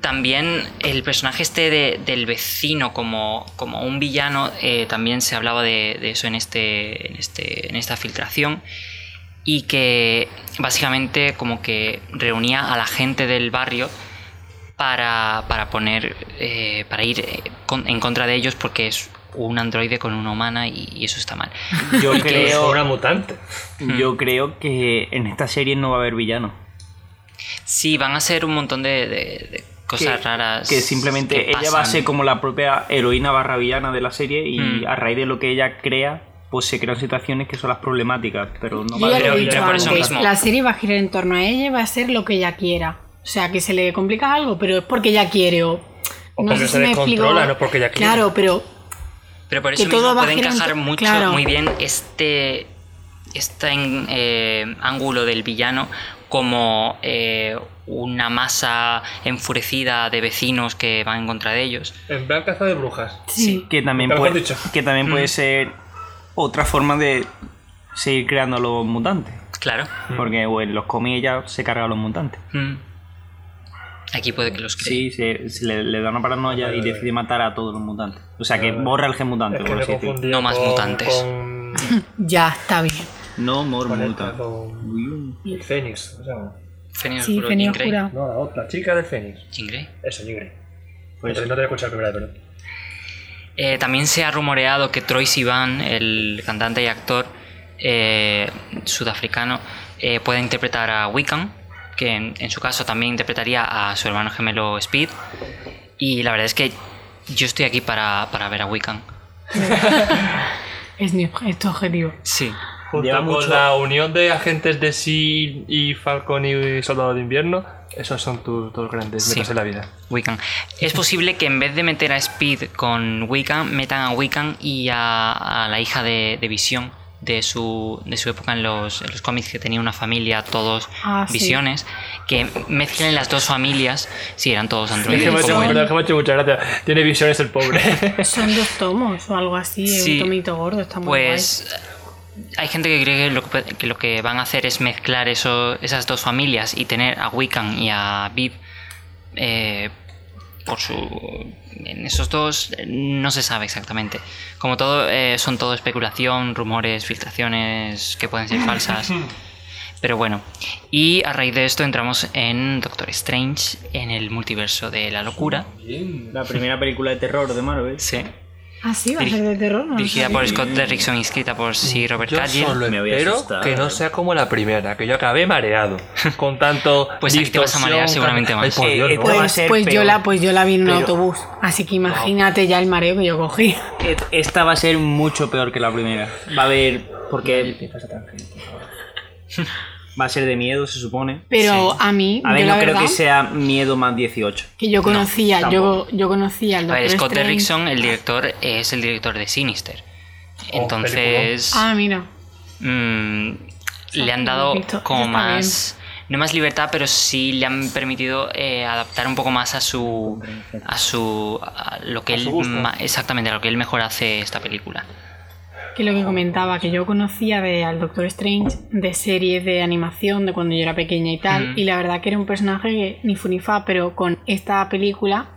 También el personaje este de- del vecino como, como un villano, eh, también se hablaba de, de eso en, este, en, este, en esta filtración. Y que básicamente como que reunía a la gente del barrio para, para poner eh, para ir eh, con- en contra de ellos porque es un androide con una humana y, y eso está mal. Yo Es creo, una mutante. yo creo que en esta serie no va a haber villano. Sí, van a ser un montón de, de- de cosas que, raras. que simplemente que ella va a ser como la propia heroína barra villana de la serie y Mm. a raíz de lo que ella crea pues se crean situaciones que son las problemáticas pero no va a la serie va a girar en torno a ella y va a ser lo que ella quiera. O sea, que se le complica algo, pero es porque ella quiere o... O porque se me explico. descontrola, no porque ella quiere. Claro, pero Pero por que eso todo mismo va a puede en encajar mucho, claro. muy bien este, este en- eh, ángulo del villano como eh, una masa enfurecida de vecinos que van en contra de ellos. En plan caza de brujas. sí. que también puede dicho. que también puede Mm. ser otra forma de seguir creando a los mutantes Claro. porque o en los cómics ella se carga a los mutantes Mm. Aquí puede que los cree. sí se, se le, le da una paranoia Vale, y vale. decide matar a todos los mutantes o sea que borra el gen mutante Es que por así No más con- mutantes. Con, Ya, está bien. No more mutant con el Fénix. ¿cómo se llama? Fénix Sí, Oscuro. Oscura. No, la otra chica del Fénix. Jean Grey. Eso, Jean Grey. Pues- no te voy a escuchar primero, pero. Eh, también se ha rumoreado que Troy Sivan, el cantante y actor eh, sudafricano, eh, puede interpretar a Wiccan, que en, en su caso también interpretaría a su hermano gemelo Speed. Y la verdad es que yo estoy aquí para, para ver a Wiccan. Es, mi, es tu objetivo. Sí. Junto Lleva con mucho- la unión de agentes de SEAL y Falcon y Soldado de Invierno, esos son tus dos grandes Sí. metas en la vida. Wiccan. Es posible que en vez de meter a Speed con Wiccan, metan a Wiccan y a, a la hija de, de Visión de su, de su época en los, en los cómics, que tenía una familia, todos Ah, sí. visiones, que mezclen las dos familias. Sí, eran todos androides. como que me ha hecho muchas gracias. Tiene visiones el pobre. Son dos tomos o algo así, Sí. un tomito gordo, está muy Pues hay gente que cree que lo que, que lo que van a hacer es mezclar eso, esas dos familias y tener a Wiccan y a Viv eh, por su en esos dos no se sabe exactamente como todo eh, son todo especulación rumores filtraciones que pueden ser falsas pero bueno y a raíz de esto entramos en Doctor Strange en el multiverso de la locura La primera película de terror de Marvel. sí. Ah, sí, va a ser de terror. No dirigida por Scott Derrickson y escrita por Sir Robert Yo solo Me voy a espero asustar. que no sea como la primera, que yo acabé mareado. Con tanto. Pues aquí te vas a marear distorsión, seguramente Ay, más. por Eh, Dios, eh, no. va a Pues, ser pues yo peor. la, pues yo la vi en un Pero- autobús. Así que imagínate ya el mareo que yo cogí. Et- Esta va a ser mucho peor que la primera. Va a haber. Porque. Va a ser de miedo, se supone. Pero a mí, A ver, yo no la creo verdad, que sea miedo más 18. que yo conocía, yo, yo conocía al A ver, Doctor Scott. Derrickson, el director, es el director de Sinister. Oh, Entonces, Ah, mira. mm, le han dado como está más, no más libertad, pero sí le han permitido eh, adaptar un poco más a su, a su, a lo que A él, exactamente, a lo que él mejor hace esta película. Que lo que comentaba, que yo conocía de al Doctor Strange de series de animación de cuando yo era pequeña y tal, y la verdad que era un personaje que ni fu ni fa, pero con esta película,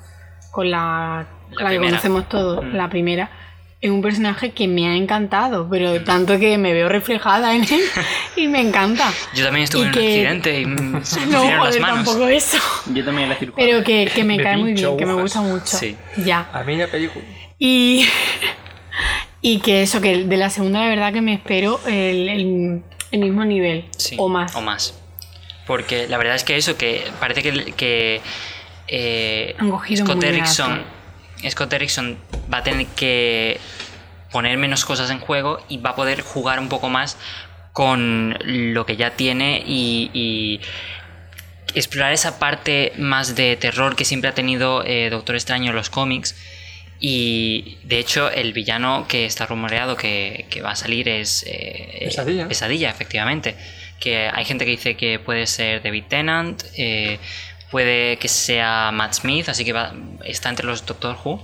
con la, La la, que conocemos todos, Mm. la primera, es un personaje que me ha encantado, pero tanto que me veo reflejada en él y me encanta. Yo también estuve Y en un que- accidente y se me No, pusieron las joder, manos. tampoco eso. Yo también la. Pero que, que me Me cae muy bien, que me gusta mucho. Sí. Ya. A mí la película. Y, y que eso, que de la segunda la verdad que me espero el, el- el mismo nivel Sí, o más. O más. Porque la verdad es que eso, que parece que, que eh, Scott actor. Scott Derrickson va a tener que poner menos cosas en juego y va a poder jugar un poco más con lo que ya tiene y, y explorar esa parte más de terror que siempre ha tenido eh, Doctor Extraño en los cómics. Y de hecho, el villano que está rumoreado que, que va a salir es. eh, Pesadilla. Pesadilla, efectivamente. Que hay gente que dice que puede ser David Tennant, eh, puede que sea Matt Smith, así que va- está entre los Doctor Who.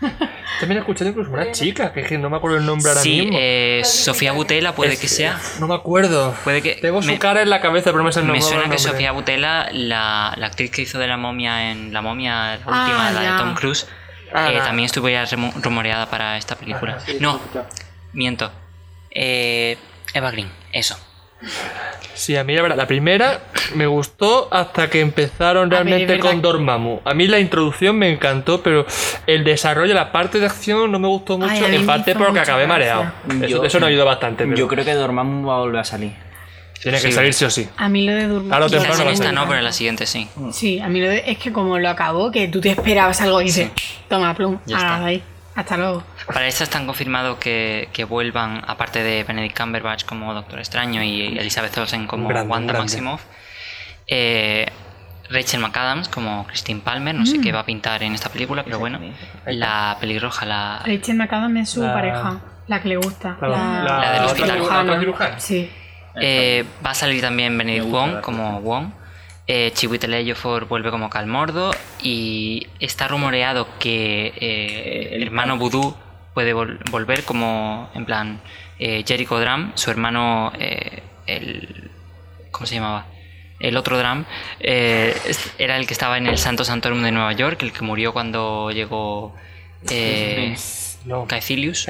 También he escuchado incluso una chica, que no me acuerdo el nombre ahora Sí, mismo. eh, Sofía Butela puede Es que sea. No me acuerdo. Puede que. Tengo su me- cara en la cabeza, pero no me sé el Me suena que. Sofía Butela, la, la actriz que hizo de la momia en La momia, la Ah, última, la ya. de Tom Cruise, Ah, eh, ah. también estuvo ya rumoreada para esta película. no, miento. Eh, Eva Green, eso. Sí, a mí la verdad, la primera me gustó hasta que empezaron realmente con Dormammu. A mí la introducción me encantó, pero el desarrollo, la parte de acción no me gustó mucho, Ay, en parte porque acabé gracia. mareado. Eso, eso no ayudó bastante, pero Yo creo que Dormammu va a volver a salir. Tiene que Sí. salir sí o sí. A mí lo de Durma. Claro, temprano en va a esta no, pero en la siguiente sí. Sí, a mí lo de, es que como lo acabó, que tú te esperabas algo y dices, toma plum, ahora ahí. Hasta luego. Para esta están confirmado que, que vuelvan, aparte de Benedict Cumberbatch como Doctor Extraño y Elizabeth Olsen como Grande, Wanda grande. Maximoff, eh, Rachel McAdams como Christine Palmer, no sé qué va a pintar en esta película, pero bueno, la pelirroja, la, Rachel McAdams es su La- pareja, la que le gusta. La, la, la del hospital. cirujana. ¿La? Sí. Eh, va a salir también Benedict gusta Wong como Wong. Eh, Chiwetel Ejiofor vuelve como Cal Mordo y está rumoreado que eh, el hermano Voodoo puede vol- volver como en plan eh, Jericho Drum, su hermano eh, el ¿cómo se llamaba? El otro Drum eh, era el que estaba en el Santo Santorum de Nueva York, el que murió cuando llegó eh, No, Caecilius.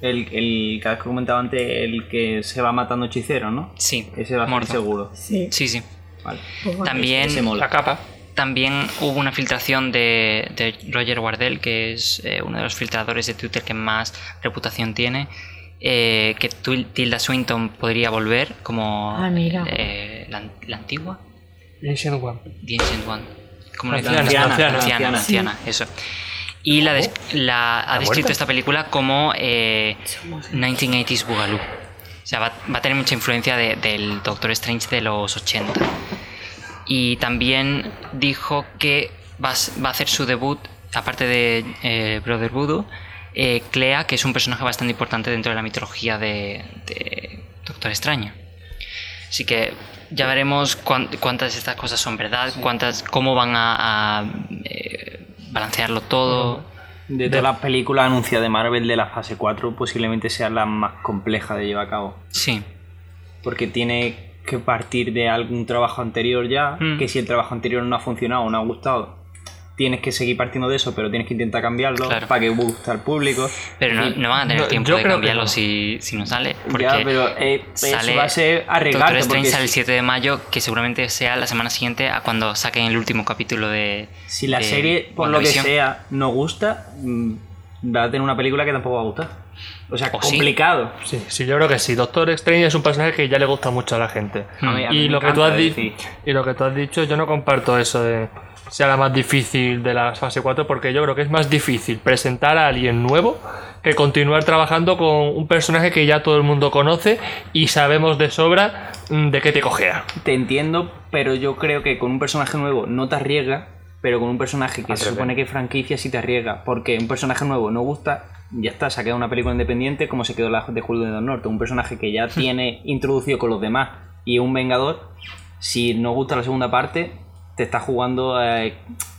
El, el que has comentado antes, el que se va matando hechiceros, ¿no? Sí, Ese va a seguro. Sí. Sí, sí. Vale. Pues. También mola. La capa. también hubo una filtración de, de Roger Wardell, que es eh, uno de los filtradores de Twitter que más reputación tiene, eh, que Til- Tilda Swinton podría volver como Ah, mira. eh, la, la antigua, Ancient One. The Ancient One. Anciana, la anciana, anciana. anciana, eso. Y la, des- la- ha descrito esta película como eh, 1980s Boogaloo. O sea, va, va a tener mucha influencia de- del Doctor Strange de los 80. Y también dijo que va, a s- va a hacer su debut, aparte de eh, Brother Voodoo, eh, Clea, que es un personaje bastante importante dentro de la mitología de, de Doctor Extraño. Así que ya veremos cuán- cuántas de estas cosas son verdad, cuántas, cómo van a, a, eh, balancearlo todo. De todas las películas anunciadas de Marvel de la fase 4, posiblemente sea la más compleja de llevar a cabo. Sí, Porque tiene que partir de algún trabajo anterior ya, Mm. que si el trabajo anterior no ha funcionado o no ha gustado, tienes que seguir partiendo de eso, pero tienes que intentar cambiarlo Claro. para que guste al público. pero no, no van a tener No, tiempo de cambiarlo no. si, si no sale. Porque ya, pero eh, eso va a ser sale el si, 7 de mayo, que seguramente sea la semana siguiente a cuando saquen el último capítulo de. si la de serie, por lo que sea, no gusta, mm, va a tener una película que tampoco va a gustar. O sea, complicado. Sí, sí, yo creo que sí. Doctor Strange es un personaje que ya le gusta mucho a la gente. A mí- a mí y, lo que tú has y lo que tú has dicho, yo no comparto eso de sea la más difícil de la fase 4, porque yo creo que es más difícil presentar a alguien nuevo que continuar trabajando con un personaje que ya todo el mundo conoce y sabemos de sobra mm, de qué te cogea. Te entiendo, pero yo creo que con un personaje nuevo no te arriesga, pero con un personaje que se supone que es franquicia sí te arriesga, porque un personaje nuevo no gusta, ya está, se ha quedado una película independiente como se quedó la de Julio del Norte, un personaje que ya tiene introducido con los demás y un vengador, si no gusta la segunda parte, te está jugando eh,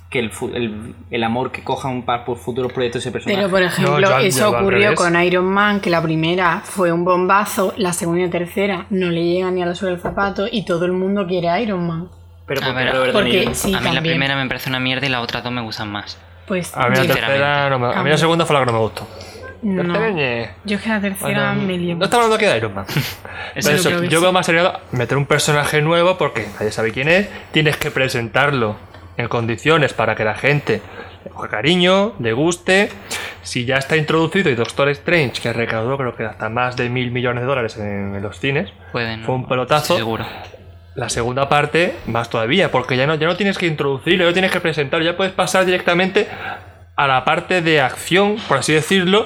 que el, fu- el, el amor que cojan para por futuros proyectos de ese personaje. Pero por ejemplo, yo eso yo ocurrió con Iron Man, que la primera fue un bombazo, la segunda y tercera no le llega ni a la suela del zapato y todo el mundo quiere Iron Man. Pero A porque ver, Robert porque sí, a mí la también. primera me parece una mierda y las otras dos me gustan más. Pues A mí la tercera no me- a mí la segunda fue la que no me gustó. No. Yo es que la tercera Bueno, me lié no estamos hablando aquí de Iron Man. Eso eso, creo yo sí. veo más seriado meter un personaje nuevo porque nadie sabe quién es. Tienes que presentarlo en condiciones para que la gente le coja cariño, le guste. Si ya está introducido y Doctor Strange, que recaudó creo que hasta más de mil millones de dólares en, en los cines, Pueden. fue un pelotazo. seguro. La segunda parte, más todavía, porque ya no, ya no tienes que introducirlo, ya no tienes que presentarlo, ya puedes pasar directamente a la parte de acción, por así decirlo.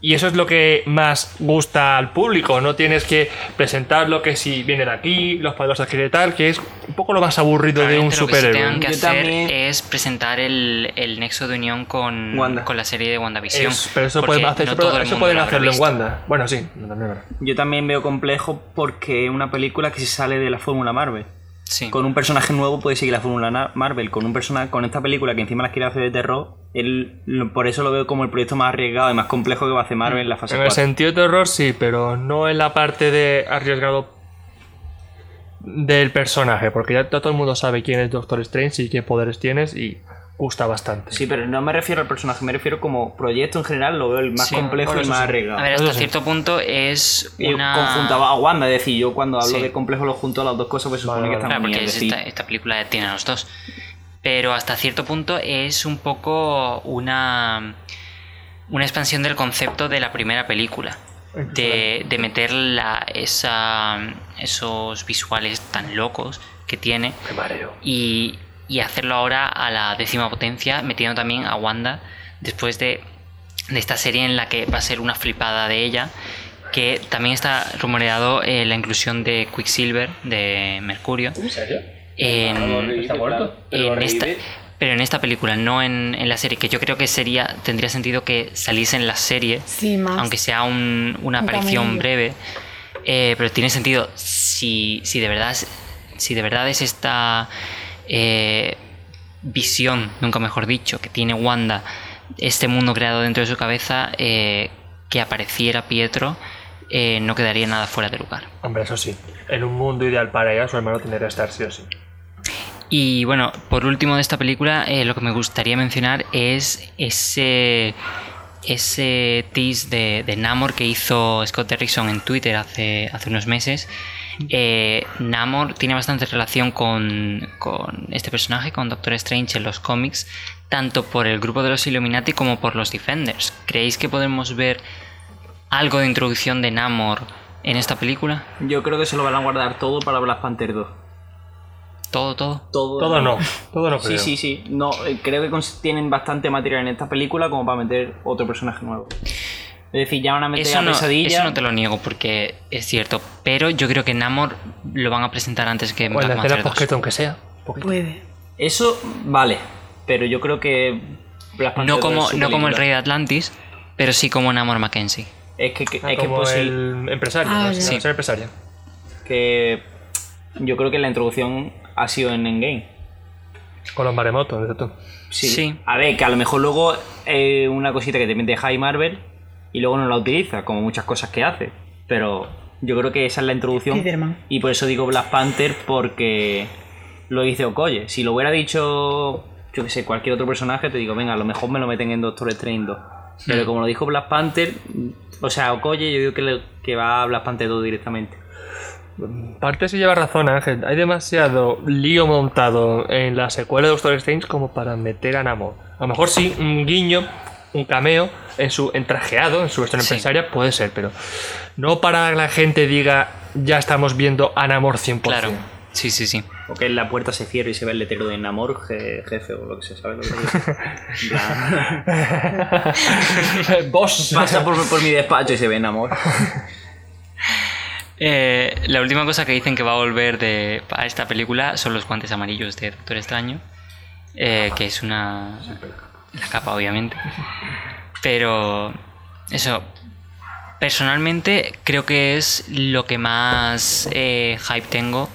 Y eso es lo que más gusta al público. No tienes que presentar lo que si viene de aquí, los poderosos que tal, que es un poco lo más aburrido de un Probablemente lo que sí superhéroe. tengan que Yo hacer también- es presentar el, el nexo de unión con, Wanda. con la serie de WandaVision. Es- pero eso, pueden, hacer, no eso, eso hacerlo en. Wanda. Bueno, sí, no, no, no. Yo también veo complejo porque es una película que se sale de la fórmula Marvel. Sí. Con un personaje nuevo puede seguir la fórmula Marvel. Con un personaje, con esta película que encima la quiere hacer de terror, él, por eso lo veo como el proyecto más arriesgado y más complejo que va a hacer Marvel en la fase En el 4. sentido de terror sí, pero no en la parte de arriesgado del personaje, porque ya todo el mundo sabe quién es Doctor Strange y qué poderes tienes y gusta bastante. Sí, pero no me refiero al personaje, me refiero como proyecto en general, lo veo el más Sí, complejo y más sí. arriesgado. A ver, hasta sí. cierto punto es Y una. conjuntaba a Wanda, es decir, yo cuando hablo Sí. de complejo lo junto a las dos cosas, pues Vale, supone que vale. están Claro, muy porque bien, esta, esta película tiene a los dos. Pero hasta cierto punto es un poco una, una expansión del concepto de la primera película. De, de meter la, esa, esos visuales tan locos que tiene Qué mareo. y, y hacerlo ahora a la décima potencia, metiendo también a Wanda después de, de esta serie en la que va a ser una flipada de ella, que también está rumoreado eh, la inclusión de Quicksilver, de Mercurio, ¿En serio? en, ¿Está muerto? en esta, pero en esta película, no en, en la serie, que yo creo que sería tendría sentido que saliese en la serie, Sí, más. aunque sea un- una Un aparición breve, eh, pero tiene sentido si, si de verdad es- si de verdad es esta eh, visión, nunca mejor dicho, que tiene Wanda, este mundo creado dentro de su cabeza, eh, que apareciera Pietro, eh, no quedaría nada fuera de lugar. Hombre, eso sí. En un mundo ideal para ella, su hermano tendría que estar sí o sí. Y bueno, por último de esta película, eh, lo que me gustaría mencionar es ese ese tease de, de Namor que hizo Scott Derrickson en Twitter hace, hace unos meses, eh, Namor tiene bastante relación con, con este personaje, con Doctor Strange en los cómics, tanto por el grupo de los Illuminati como por los Defenders. ¿Creéis que podemos ver algo de introducción de Namor en esta película? Yo creo que se lo van a guardar todo para Black Panther 2. Todo, todo. Todo, Todo no, todo no Sí, creo. sí, sí. No, eh, creo que tienen bastante material en esta película como para meter otro personaje nuevo. Es decir, ya van a meter Eso a no, pesadilla. eso no te lo niego porque es cierto, pero yo creo que Namor lo van a presentar antes que O en Black Panther 2. post aunque sea. Puede. Eso vale, pero yo creo que Black Panther No 2 como, no como el rey de Atlantis, pero sí como Namor Mackenzie. Es que, que- Ah, es que como el empresario, Ah, la Sí. ser empresaria. que yo creo que la introducción ha sido en Endgame. Con los maremotos, tú. Sí. Sí. A ver, que a lo mejor luego es una cosita que te mete High Marvel y luego no la utiliza, como muchas cosas que hace. Pero yo creo que esa es la introducción. Spiderman. Y por eso digo Black Panther, porque lo dice Okoye. Si lo hubiera dicho, yo que sé, cualquier otro personaje, te digo, venga, a lo mejor me lo meten en Doctor Strange 2. Pero como lo dijo Black Panther, o sea, Okoye, yo digo que, le- que va a Black Panther 2 directamente. Parte sí lleva razón, Ángel. Hay demasiado lío montado en la secuela de Doctor Strange como para meter a Namor. A lo mejor sí, un guiño, un cameo en su entrajeado, en su versión Sí. empresaria, puede ser, pero no para que la gente diga ya estamos viendo a Namor 100%. Claro. Sí, sí, sí. O que la puerta se cierre y se ve el letrero de Namor, je- jefe, o lo que se sabe. Lo que? En Boss. Pasa por, por mi despacho y se ve Namor. Eh, la última cosa que dicen que va a volver de, a esta película son los guantes amarillos de Doctor Extraño. eh, que es una. La capa, obviamente. Pero. Eso. Personalmente, creo que es lo que más eh, hype tengo.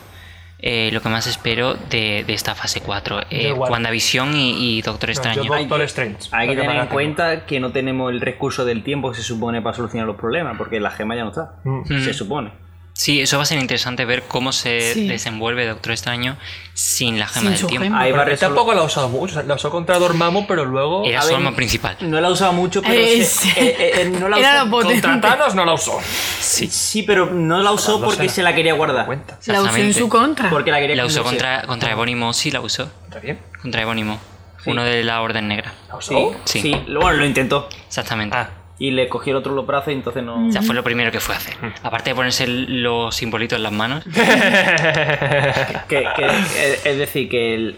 eh, lo que más espero de, de esta fase 4. Eh. WandaVision y, y Doctor No, Extraño. yo Doctor Strange. Hay que tener en cuenta que no tenemos el recurso del tiempo que se supone para solucionar los problemas, porque la gema ya no está. Mm. Se supone. Sí, eso va a ser interesante ver cómo se Sí. desenvuelve Doctor Extraño sin la gema Sin del tiempo. gema. Ahí va a Porque resol- tampoco la ha usado mucho. La usó contra Dormammu, pero luego. Era su arma principal. No la ha usado mucho, pero Eh, se- sí. eh, eh, no la Era usó-. Contra Thanos no la usó. Sí. Sí, pero no la usó porque se- la quería guardar. Cuenta. La usó en su contra. Porque la quería La usó contra, contra Ebonimo, sí la usó. ¿Está bien? Contra Ebonimo. Sí. Uno de la Orden Negra. ¿La usó? Sí, Sí. Bueno, lo intentó. Exactamente. Ah. Y le cogió el otro los brazos y entonces no. O sea, fue lo primero que fue a hacer. Aparte de ponerse el- los simbolitos en las manos. Que, que- es- decir, que el-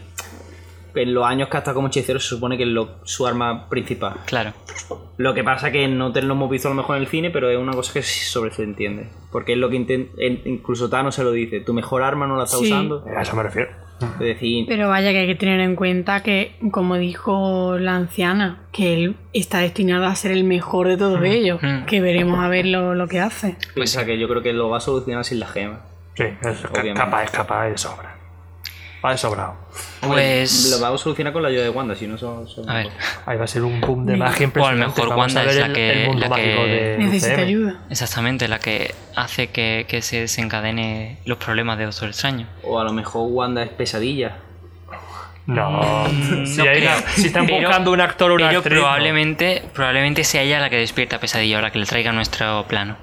en los años que ha estado como hechicero se supone que es lo- su arma principal. Claro. Lo que pasa que no te lo hemos visto a lo mejor en el cine, pero es una cosa que sí sobre se entiende. Porque es lo que inten- en- incluso Thanos se lo dice, tu mejor arma no la está Sí. usando. A eso me refiero. Es decir, Pero vaya que hay que tener en cuenta que, como dijo la anciana, que él está destinado a ser el mejor de todos ellos. Mm. Que veremos a ver lo, lo que hace. piensa que yo creo que lo va a solucionar sin la gema. Sí, es Obviamente. capaz, es capaz de sobra. Va de sobrado. Pues. Lo va a solucionar con la ayuda de Wanda, si no son... son- A ver. Ahí va a ser un boom de magia O a lo impresionante. mejor Vamos Wanda a ver es la que- el la Necesita UCM. ayuda. Exactamente, la que hace que, que se desencadene los problemas de Doctor Extraño. O a lo mejor Wanda es pesadilla. No, si, no hay creo. una- si están Pero- buscando un actor o una Pero actriz, no. probablemente, probablemente sea ella la que despierta Pesadilla la que le traiga a nuestro plano.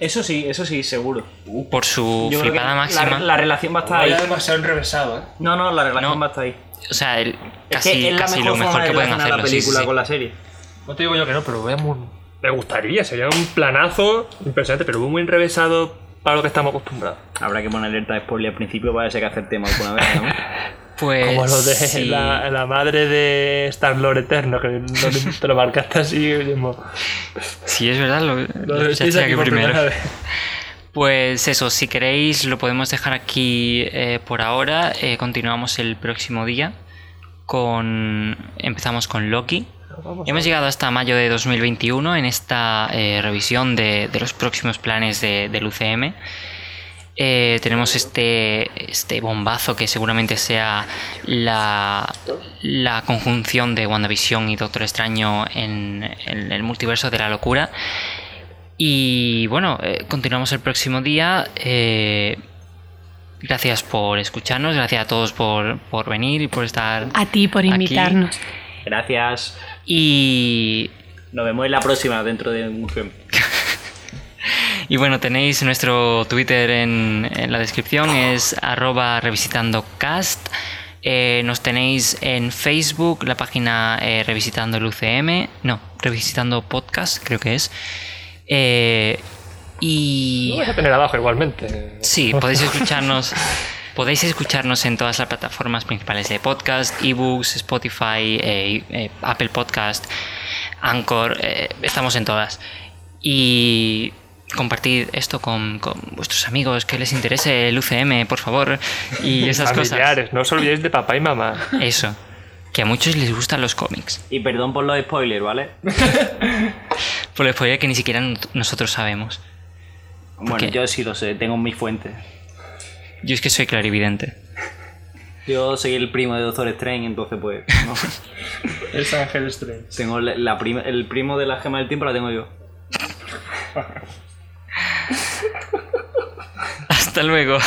Eso sí, eso sí, seguro. Por su Yo creo que flipada la, máxima. la relación va a estar ahí. demasiado enrevesado, ¿eh? No, no, la relación No. va a estar ahí. O sea, el- Es casi, que es la casi mejor lo mejor que de pueden hacerlo. la sí, película sí. con la serie. No te digo yo que no, pero muy- me gustaría, sería un planazo impresionante, pero muy enrevesado para lo que estamos acostumbrados. Habrá que poner alerta de spoiler al principio para ver si hay que hacer tema alguna vez, ¿no? Pues, Como lo de sí. la, la madre de Star Lord Eterno, que no te- lo marcaste así. Como, Sí, es verdad, lo, lo lo echaste aquí primero. Pues eso, si queréis lo podemos dejar aquí eh, por ahora. Eh, continuamos el próximo día con... Empezamos con Loki. Vamos Hemos llegado hasta mayo de 2021 en esta eh, revisión de, de los próximos planes de- del UCM. Eh, tenemos este, este bombazo que seguramente sea la, la conjunción de WandaVision y Doctor Extraño en, en el multiverso de la locura. Y bueno, eh, continuamos el próximo día. eh, gracias por escucharnos, gracias a todos por, por venir y por estar A ti por Aquí. invitarnos. Gracias. Y, Nos vemos en la próxima dentro de un tiempo. Y bueno, tenéis nuestro Twitter en, en la descripción, es arroba revisitandocast. Eh, nos tenéis en Facebook, la página eh, Revisitando el UCM, no, Revisitando Podcast, creo que es. Eh, y Lo vais a tener abajo igualmente. Sí, podéis escucharnos. Podéis escucharnos en todas las plataformas principales de podcast, ebooks, Spotify, Apple Podcast, Anchor, estamos en todas. Y compartid esto con, con vuestros amigos que les interese el UCM, por favor, y esas cosas. No os olvidéis de papá y mamá. Eso, que a muchos les gustan los cómics. Y perdón por los spoilers, ¿vale? Por el spoiler que ni siquiera nosotros sabemos. Bueno, yo sí lo sé, tengo mis fuentes. Yo es que soy clarividente. Yo soy el primo de Doctor Strange, entonces pues. no. Es Ángel Strange. tengo la, la prima- el primo de la gema del tiempo la tengo yo. Hasta luego.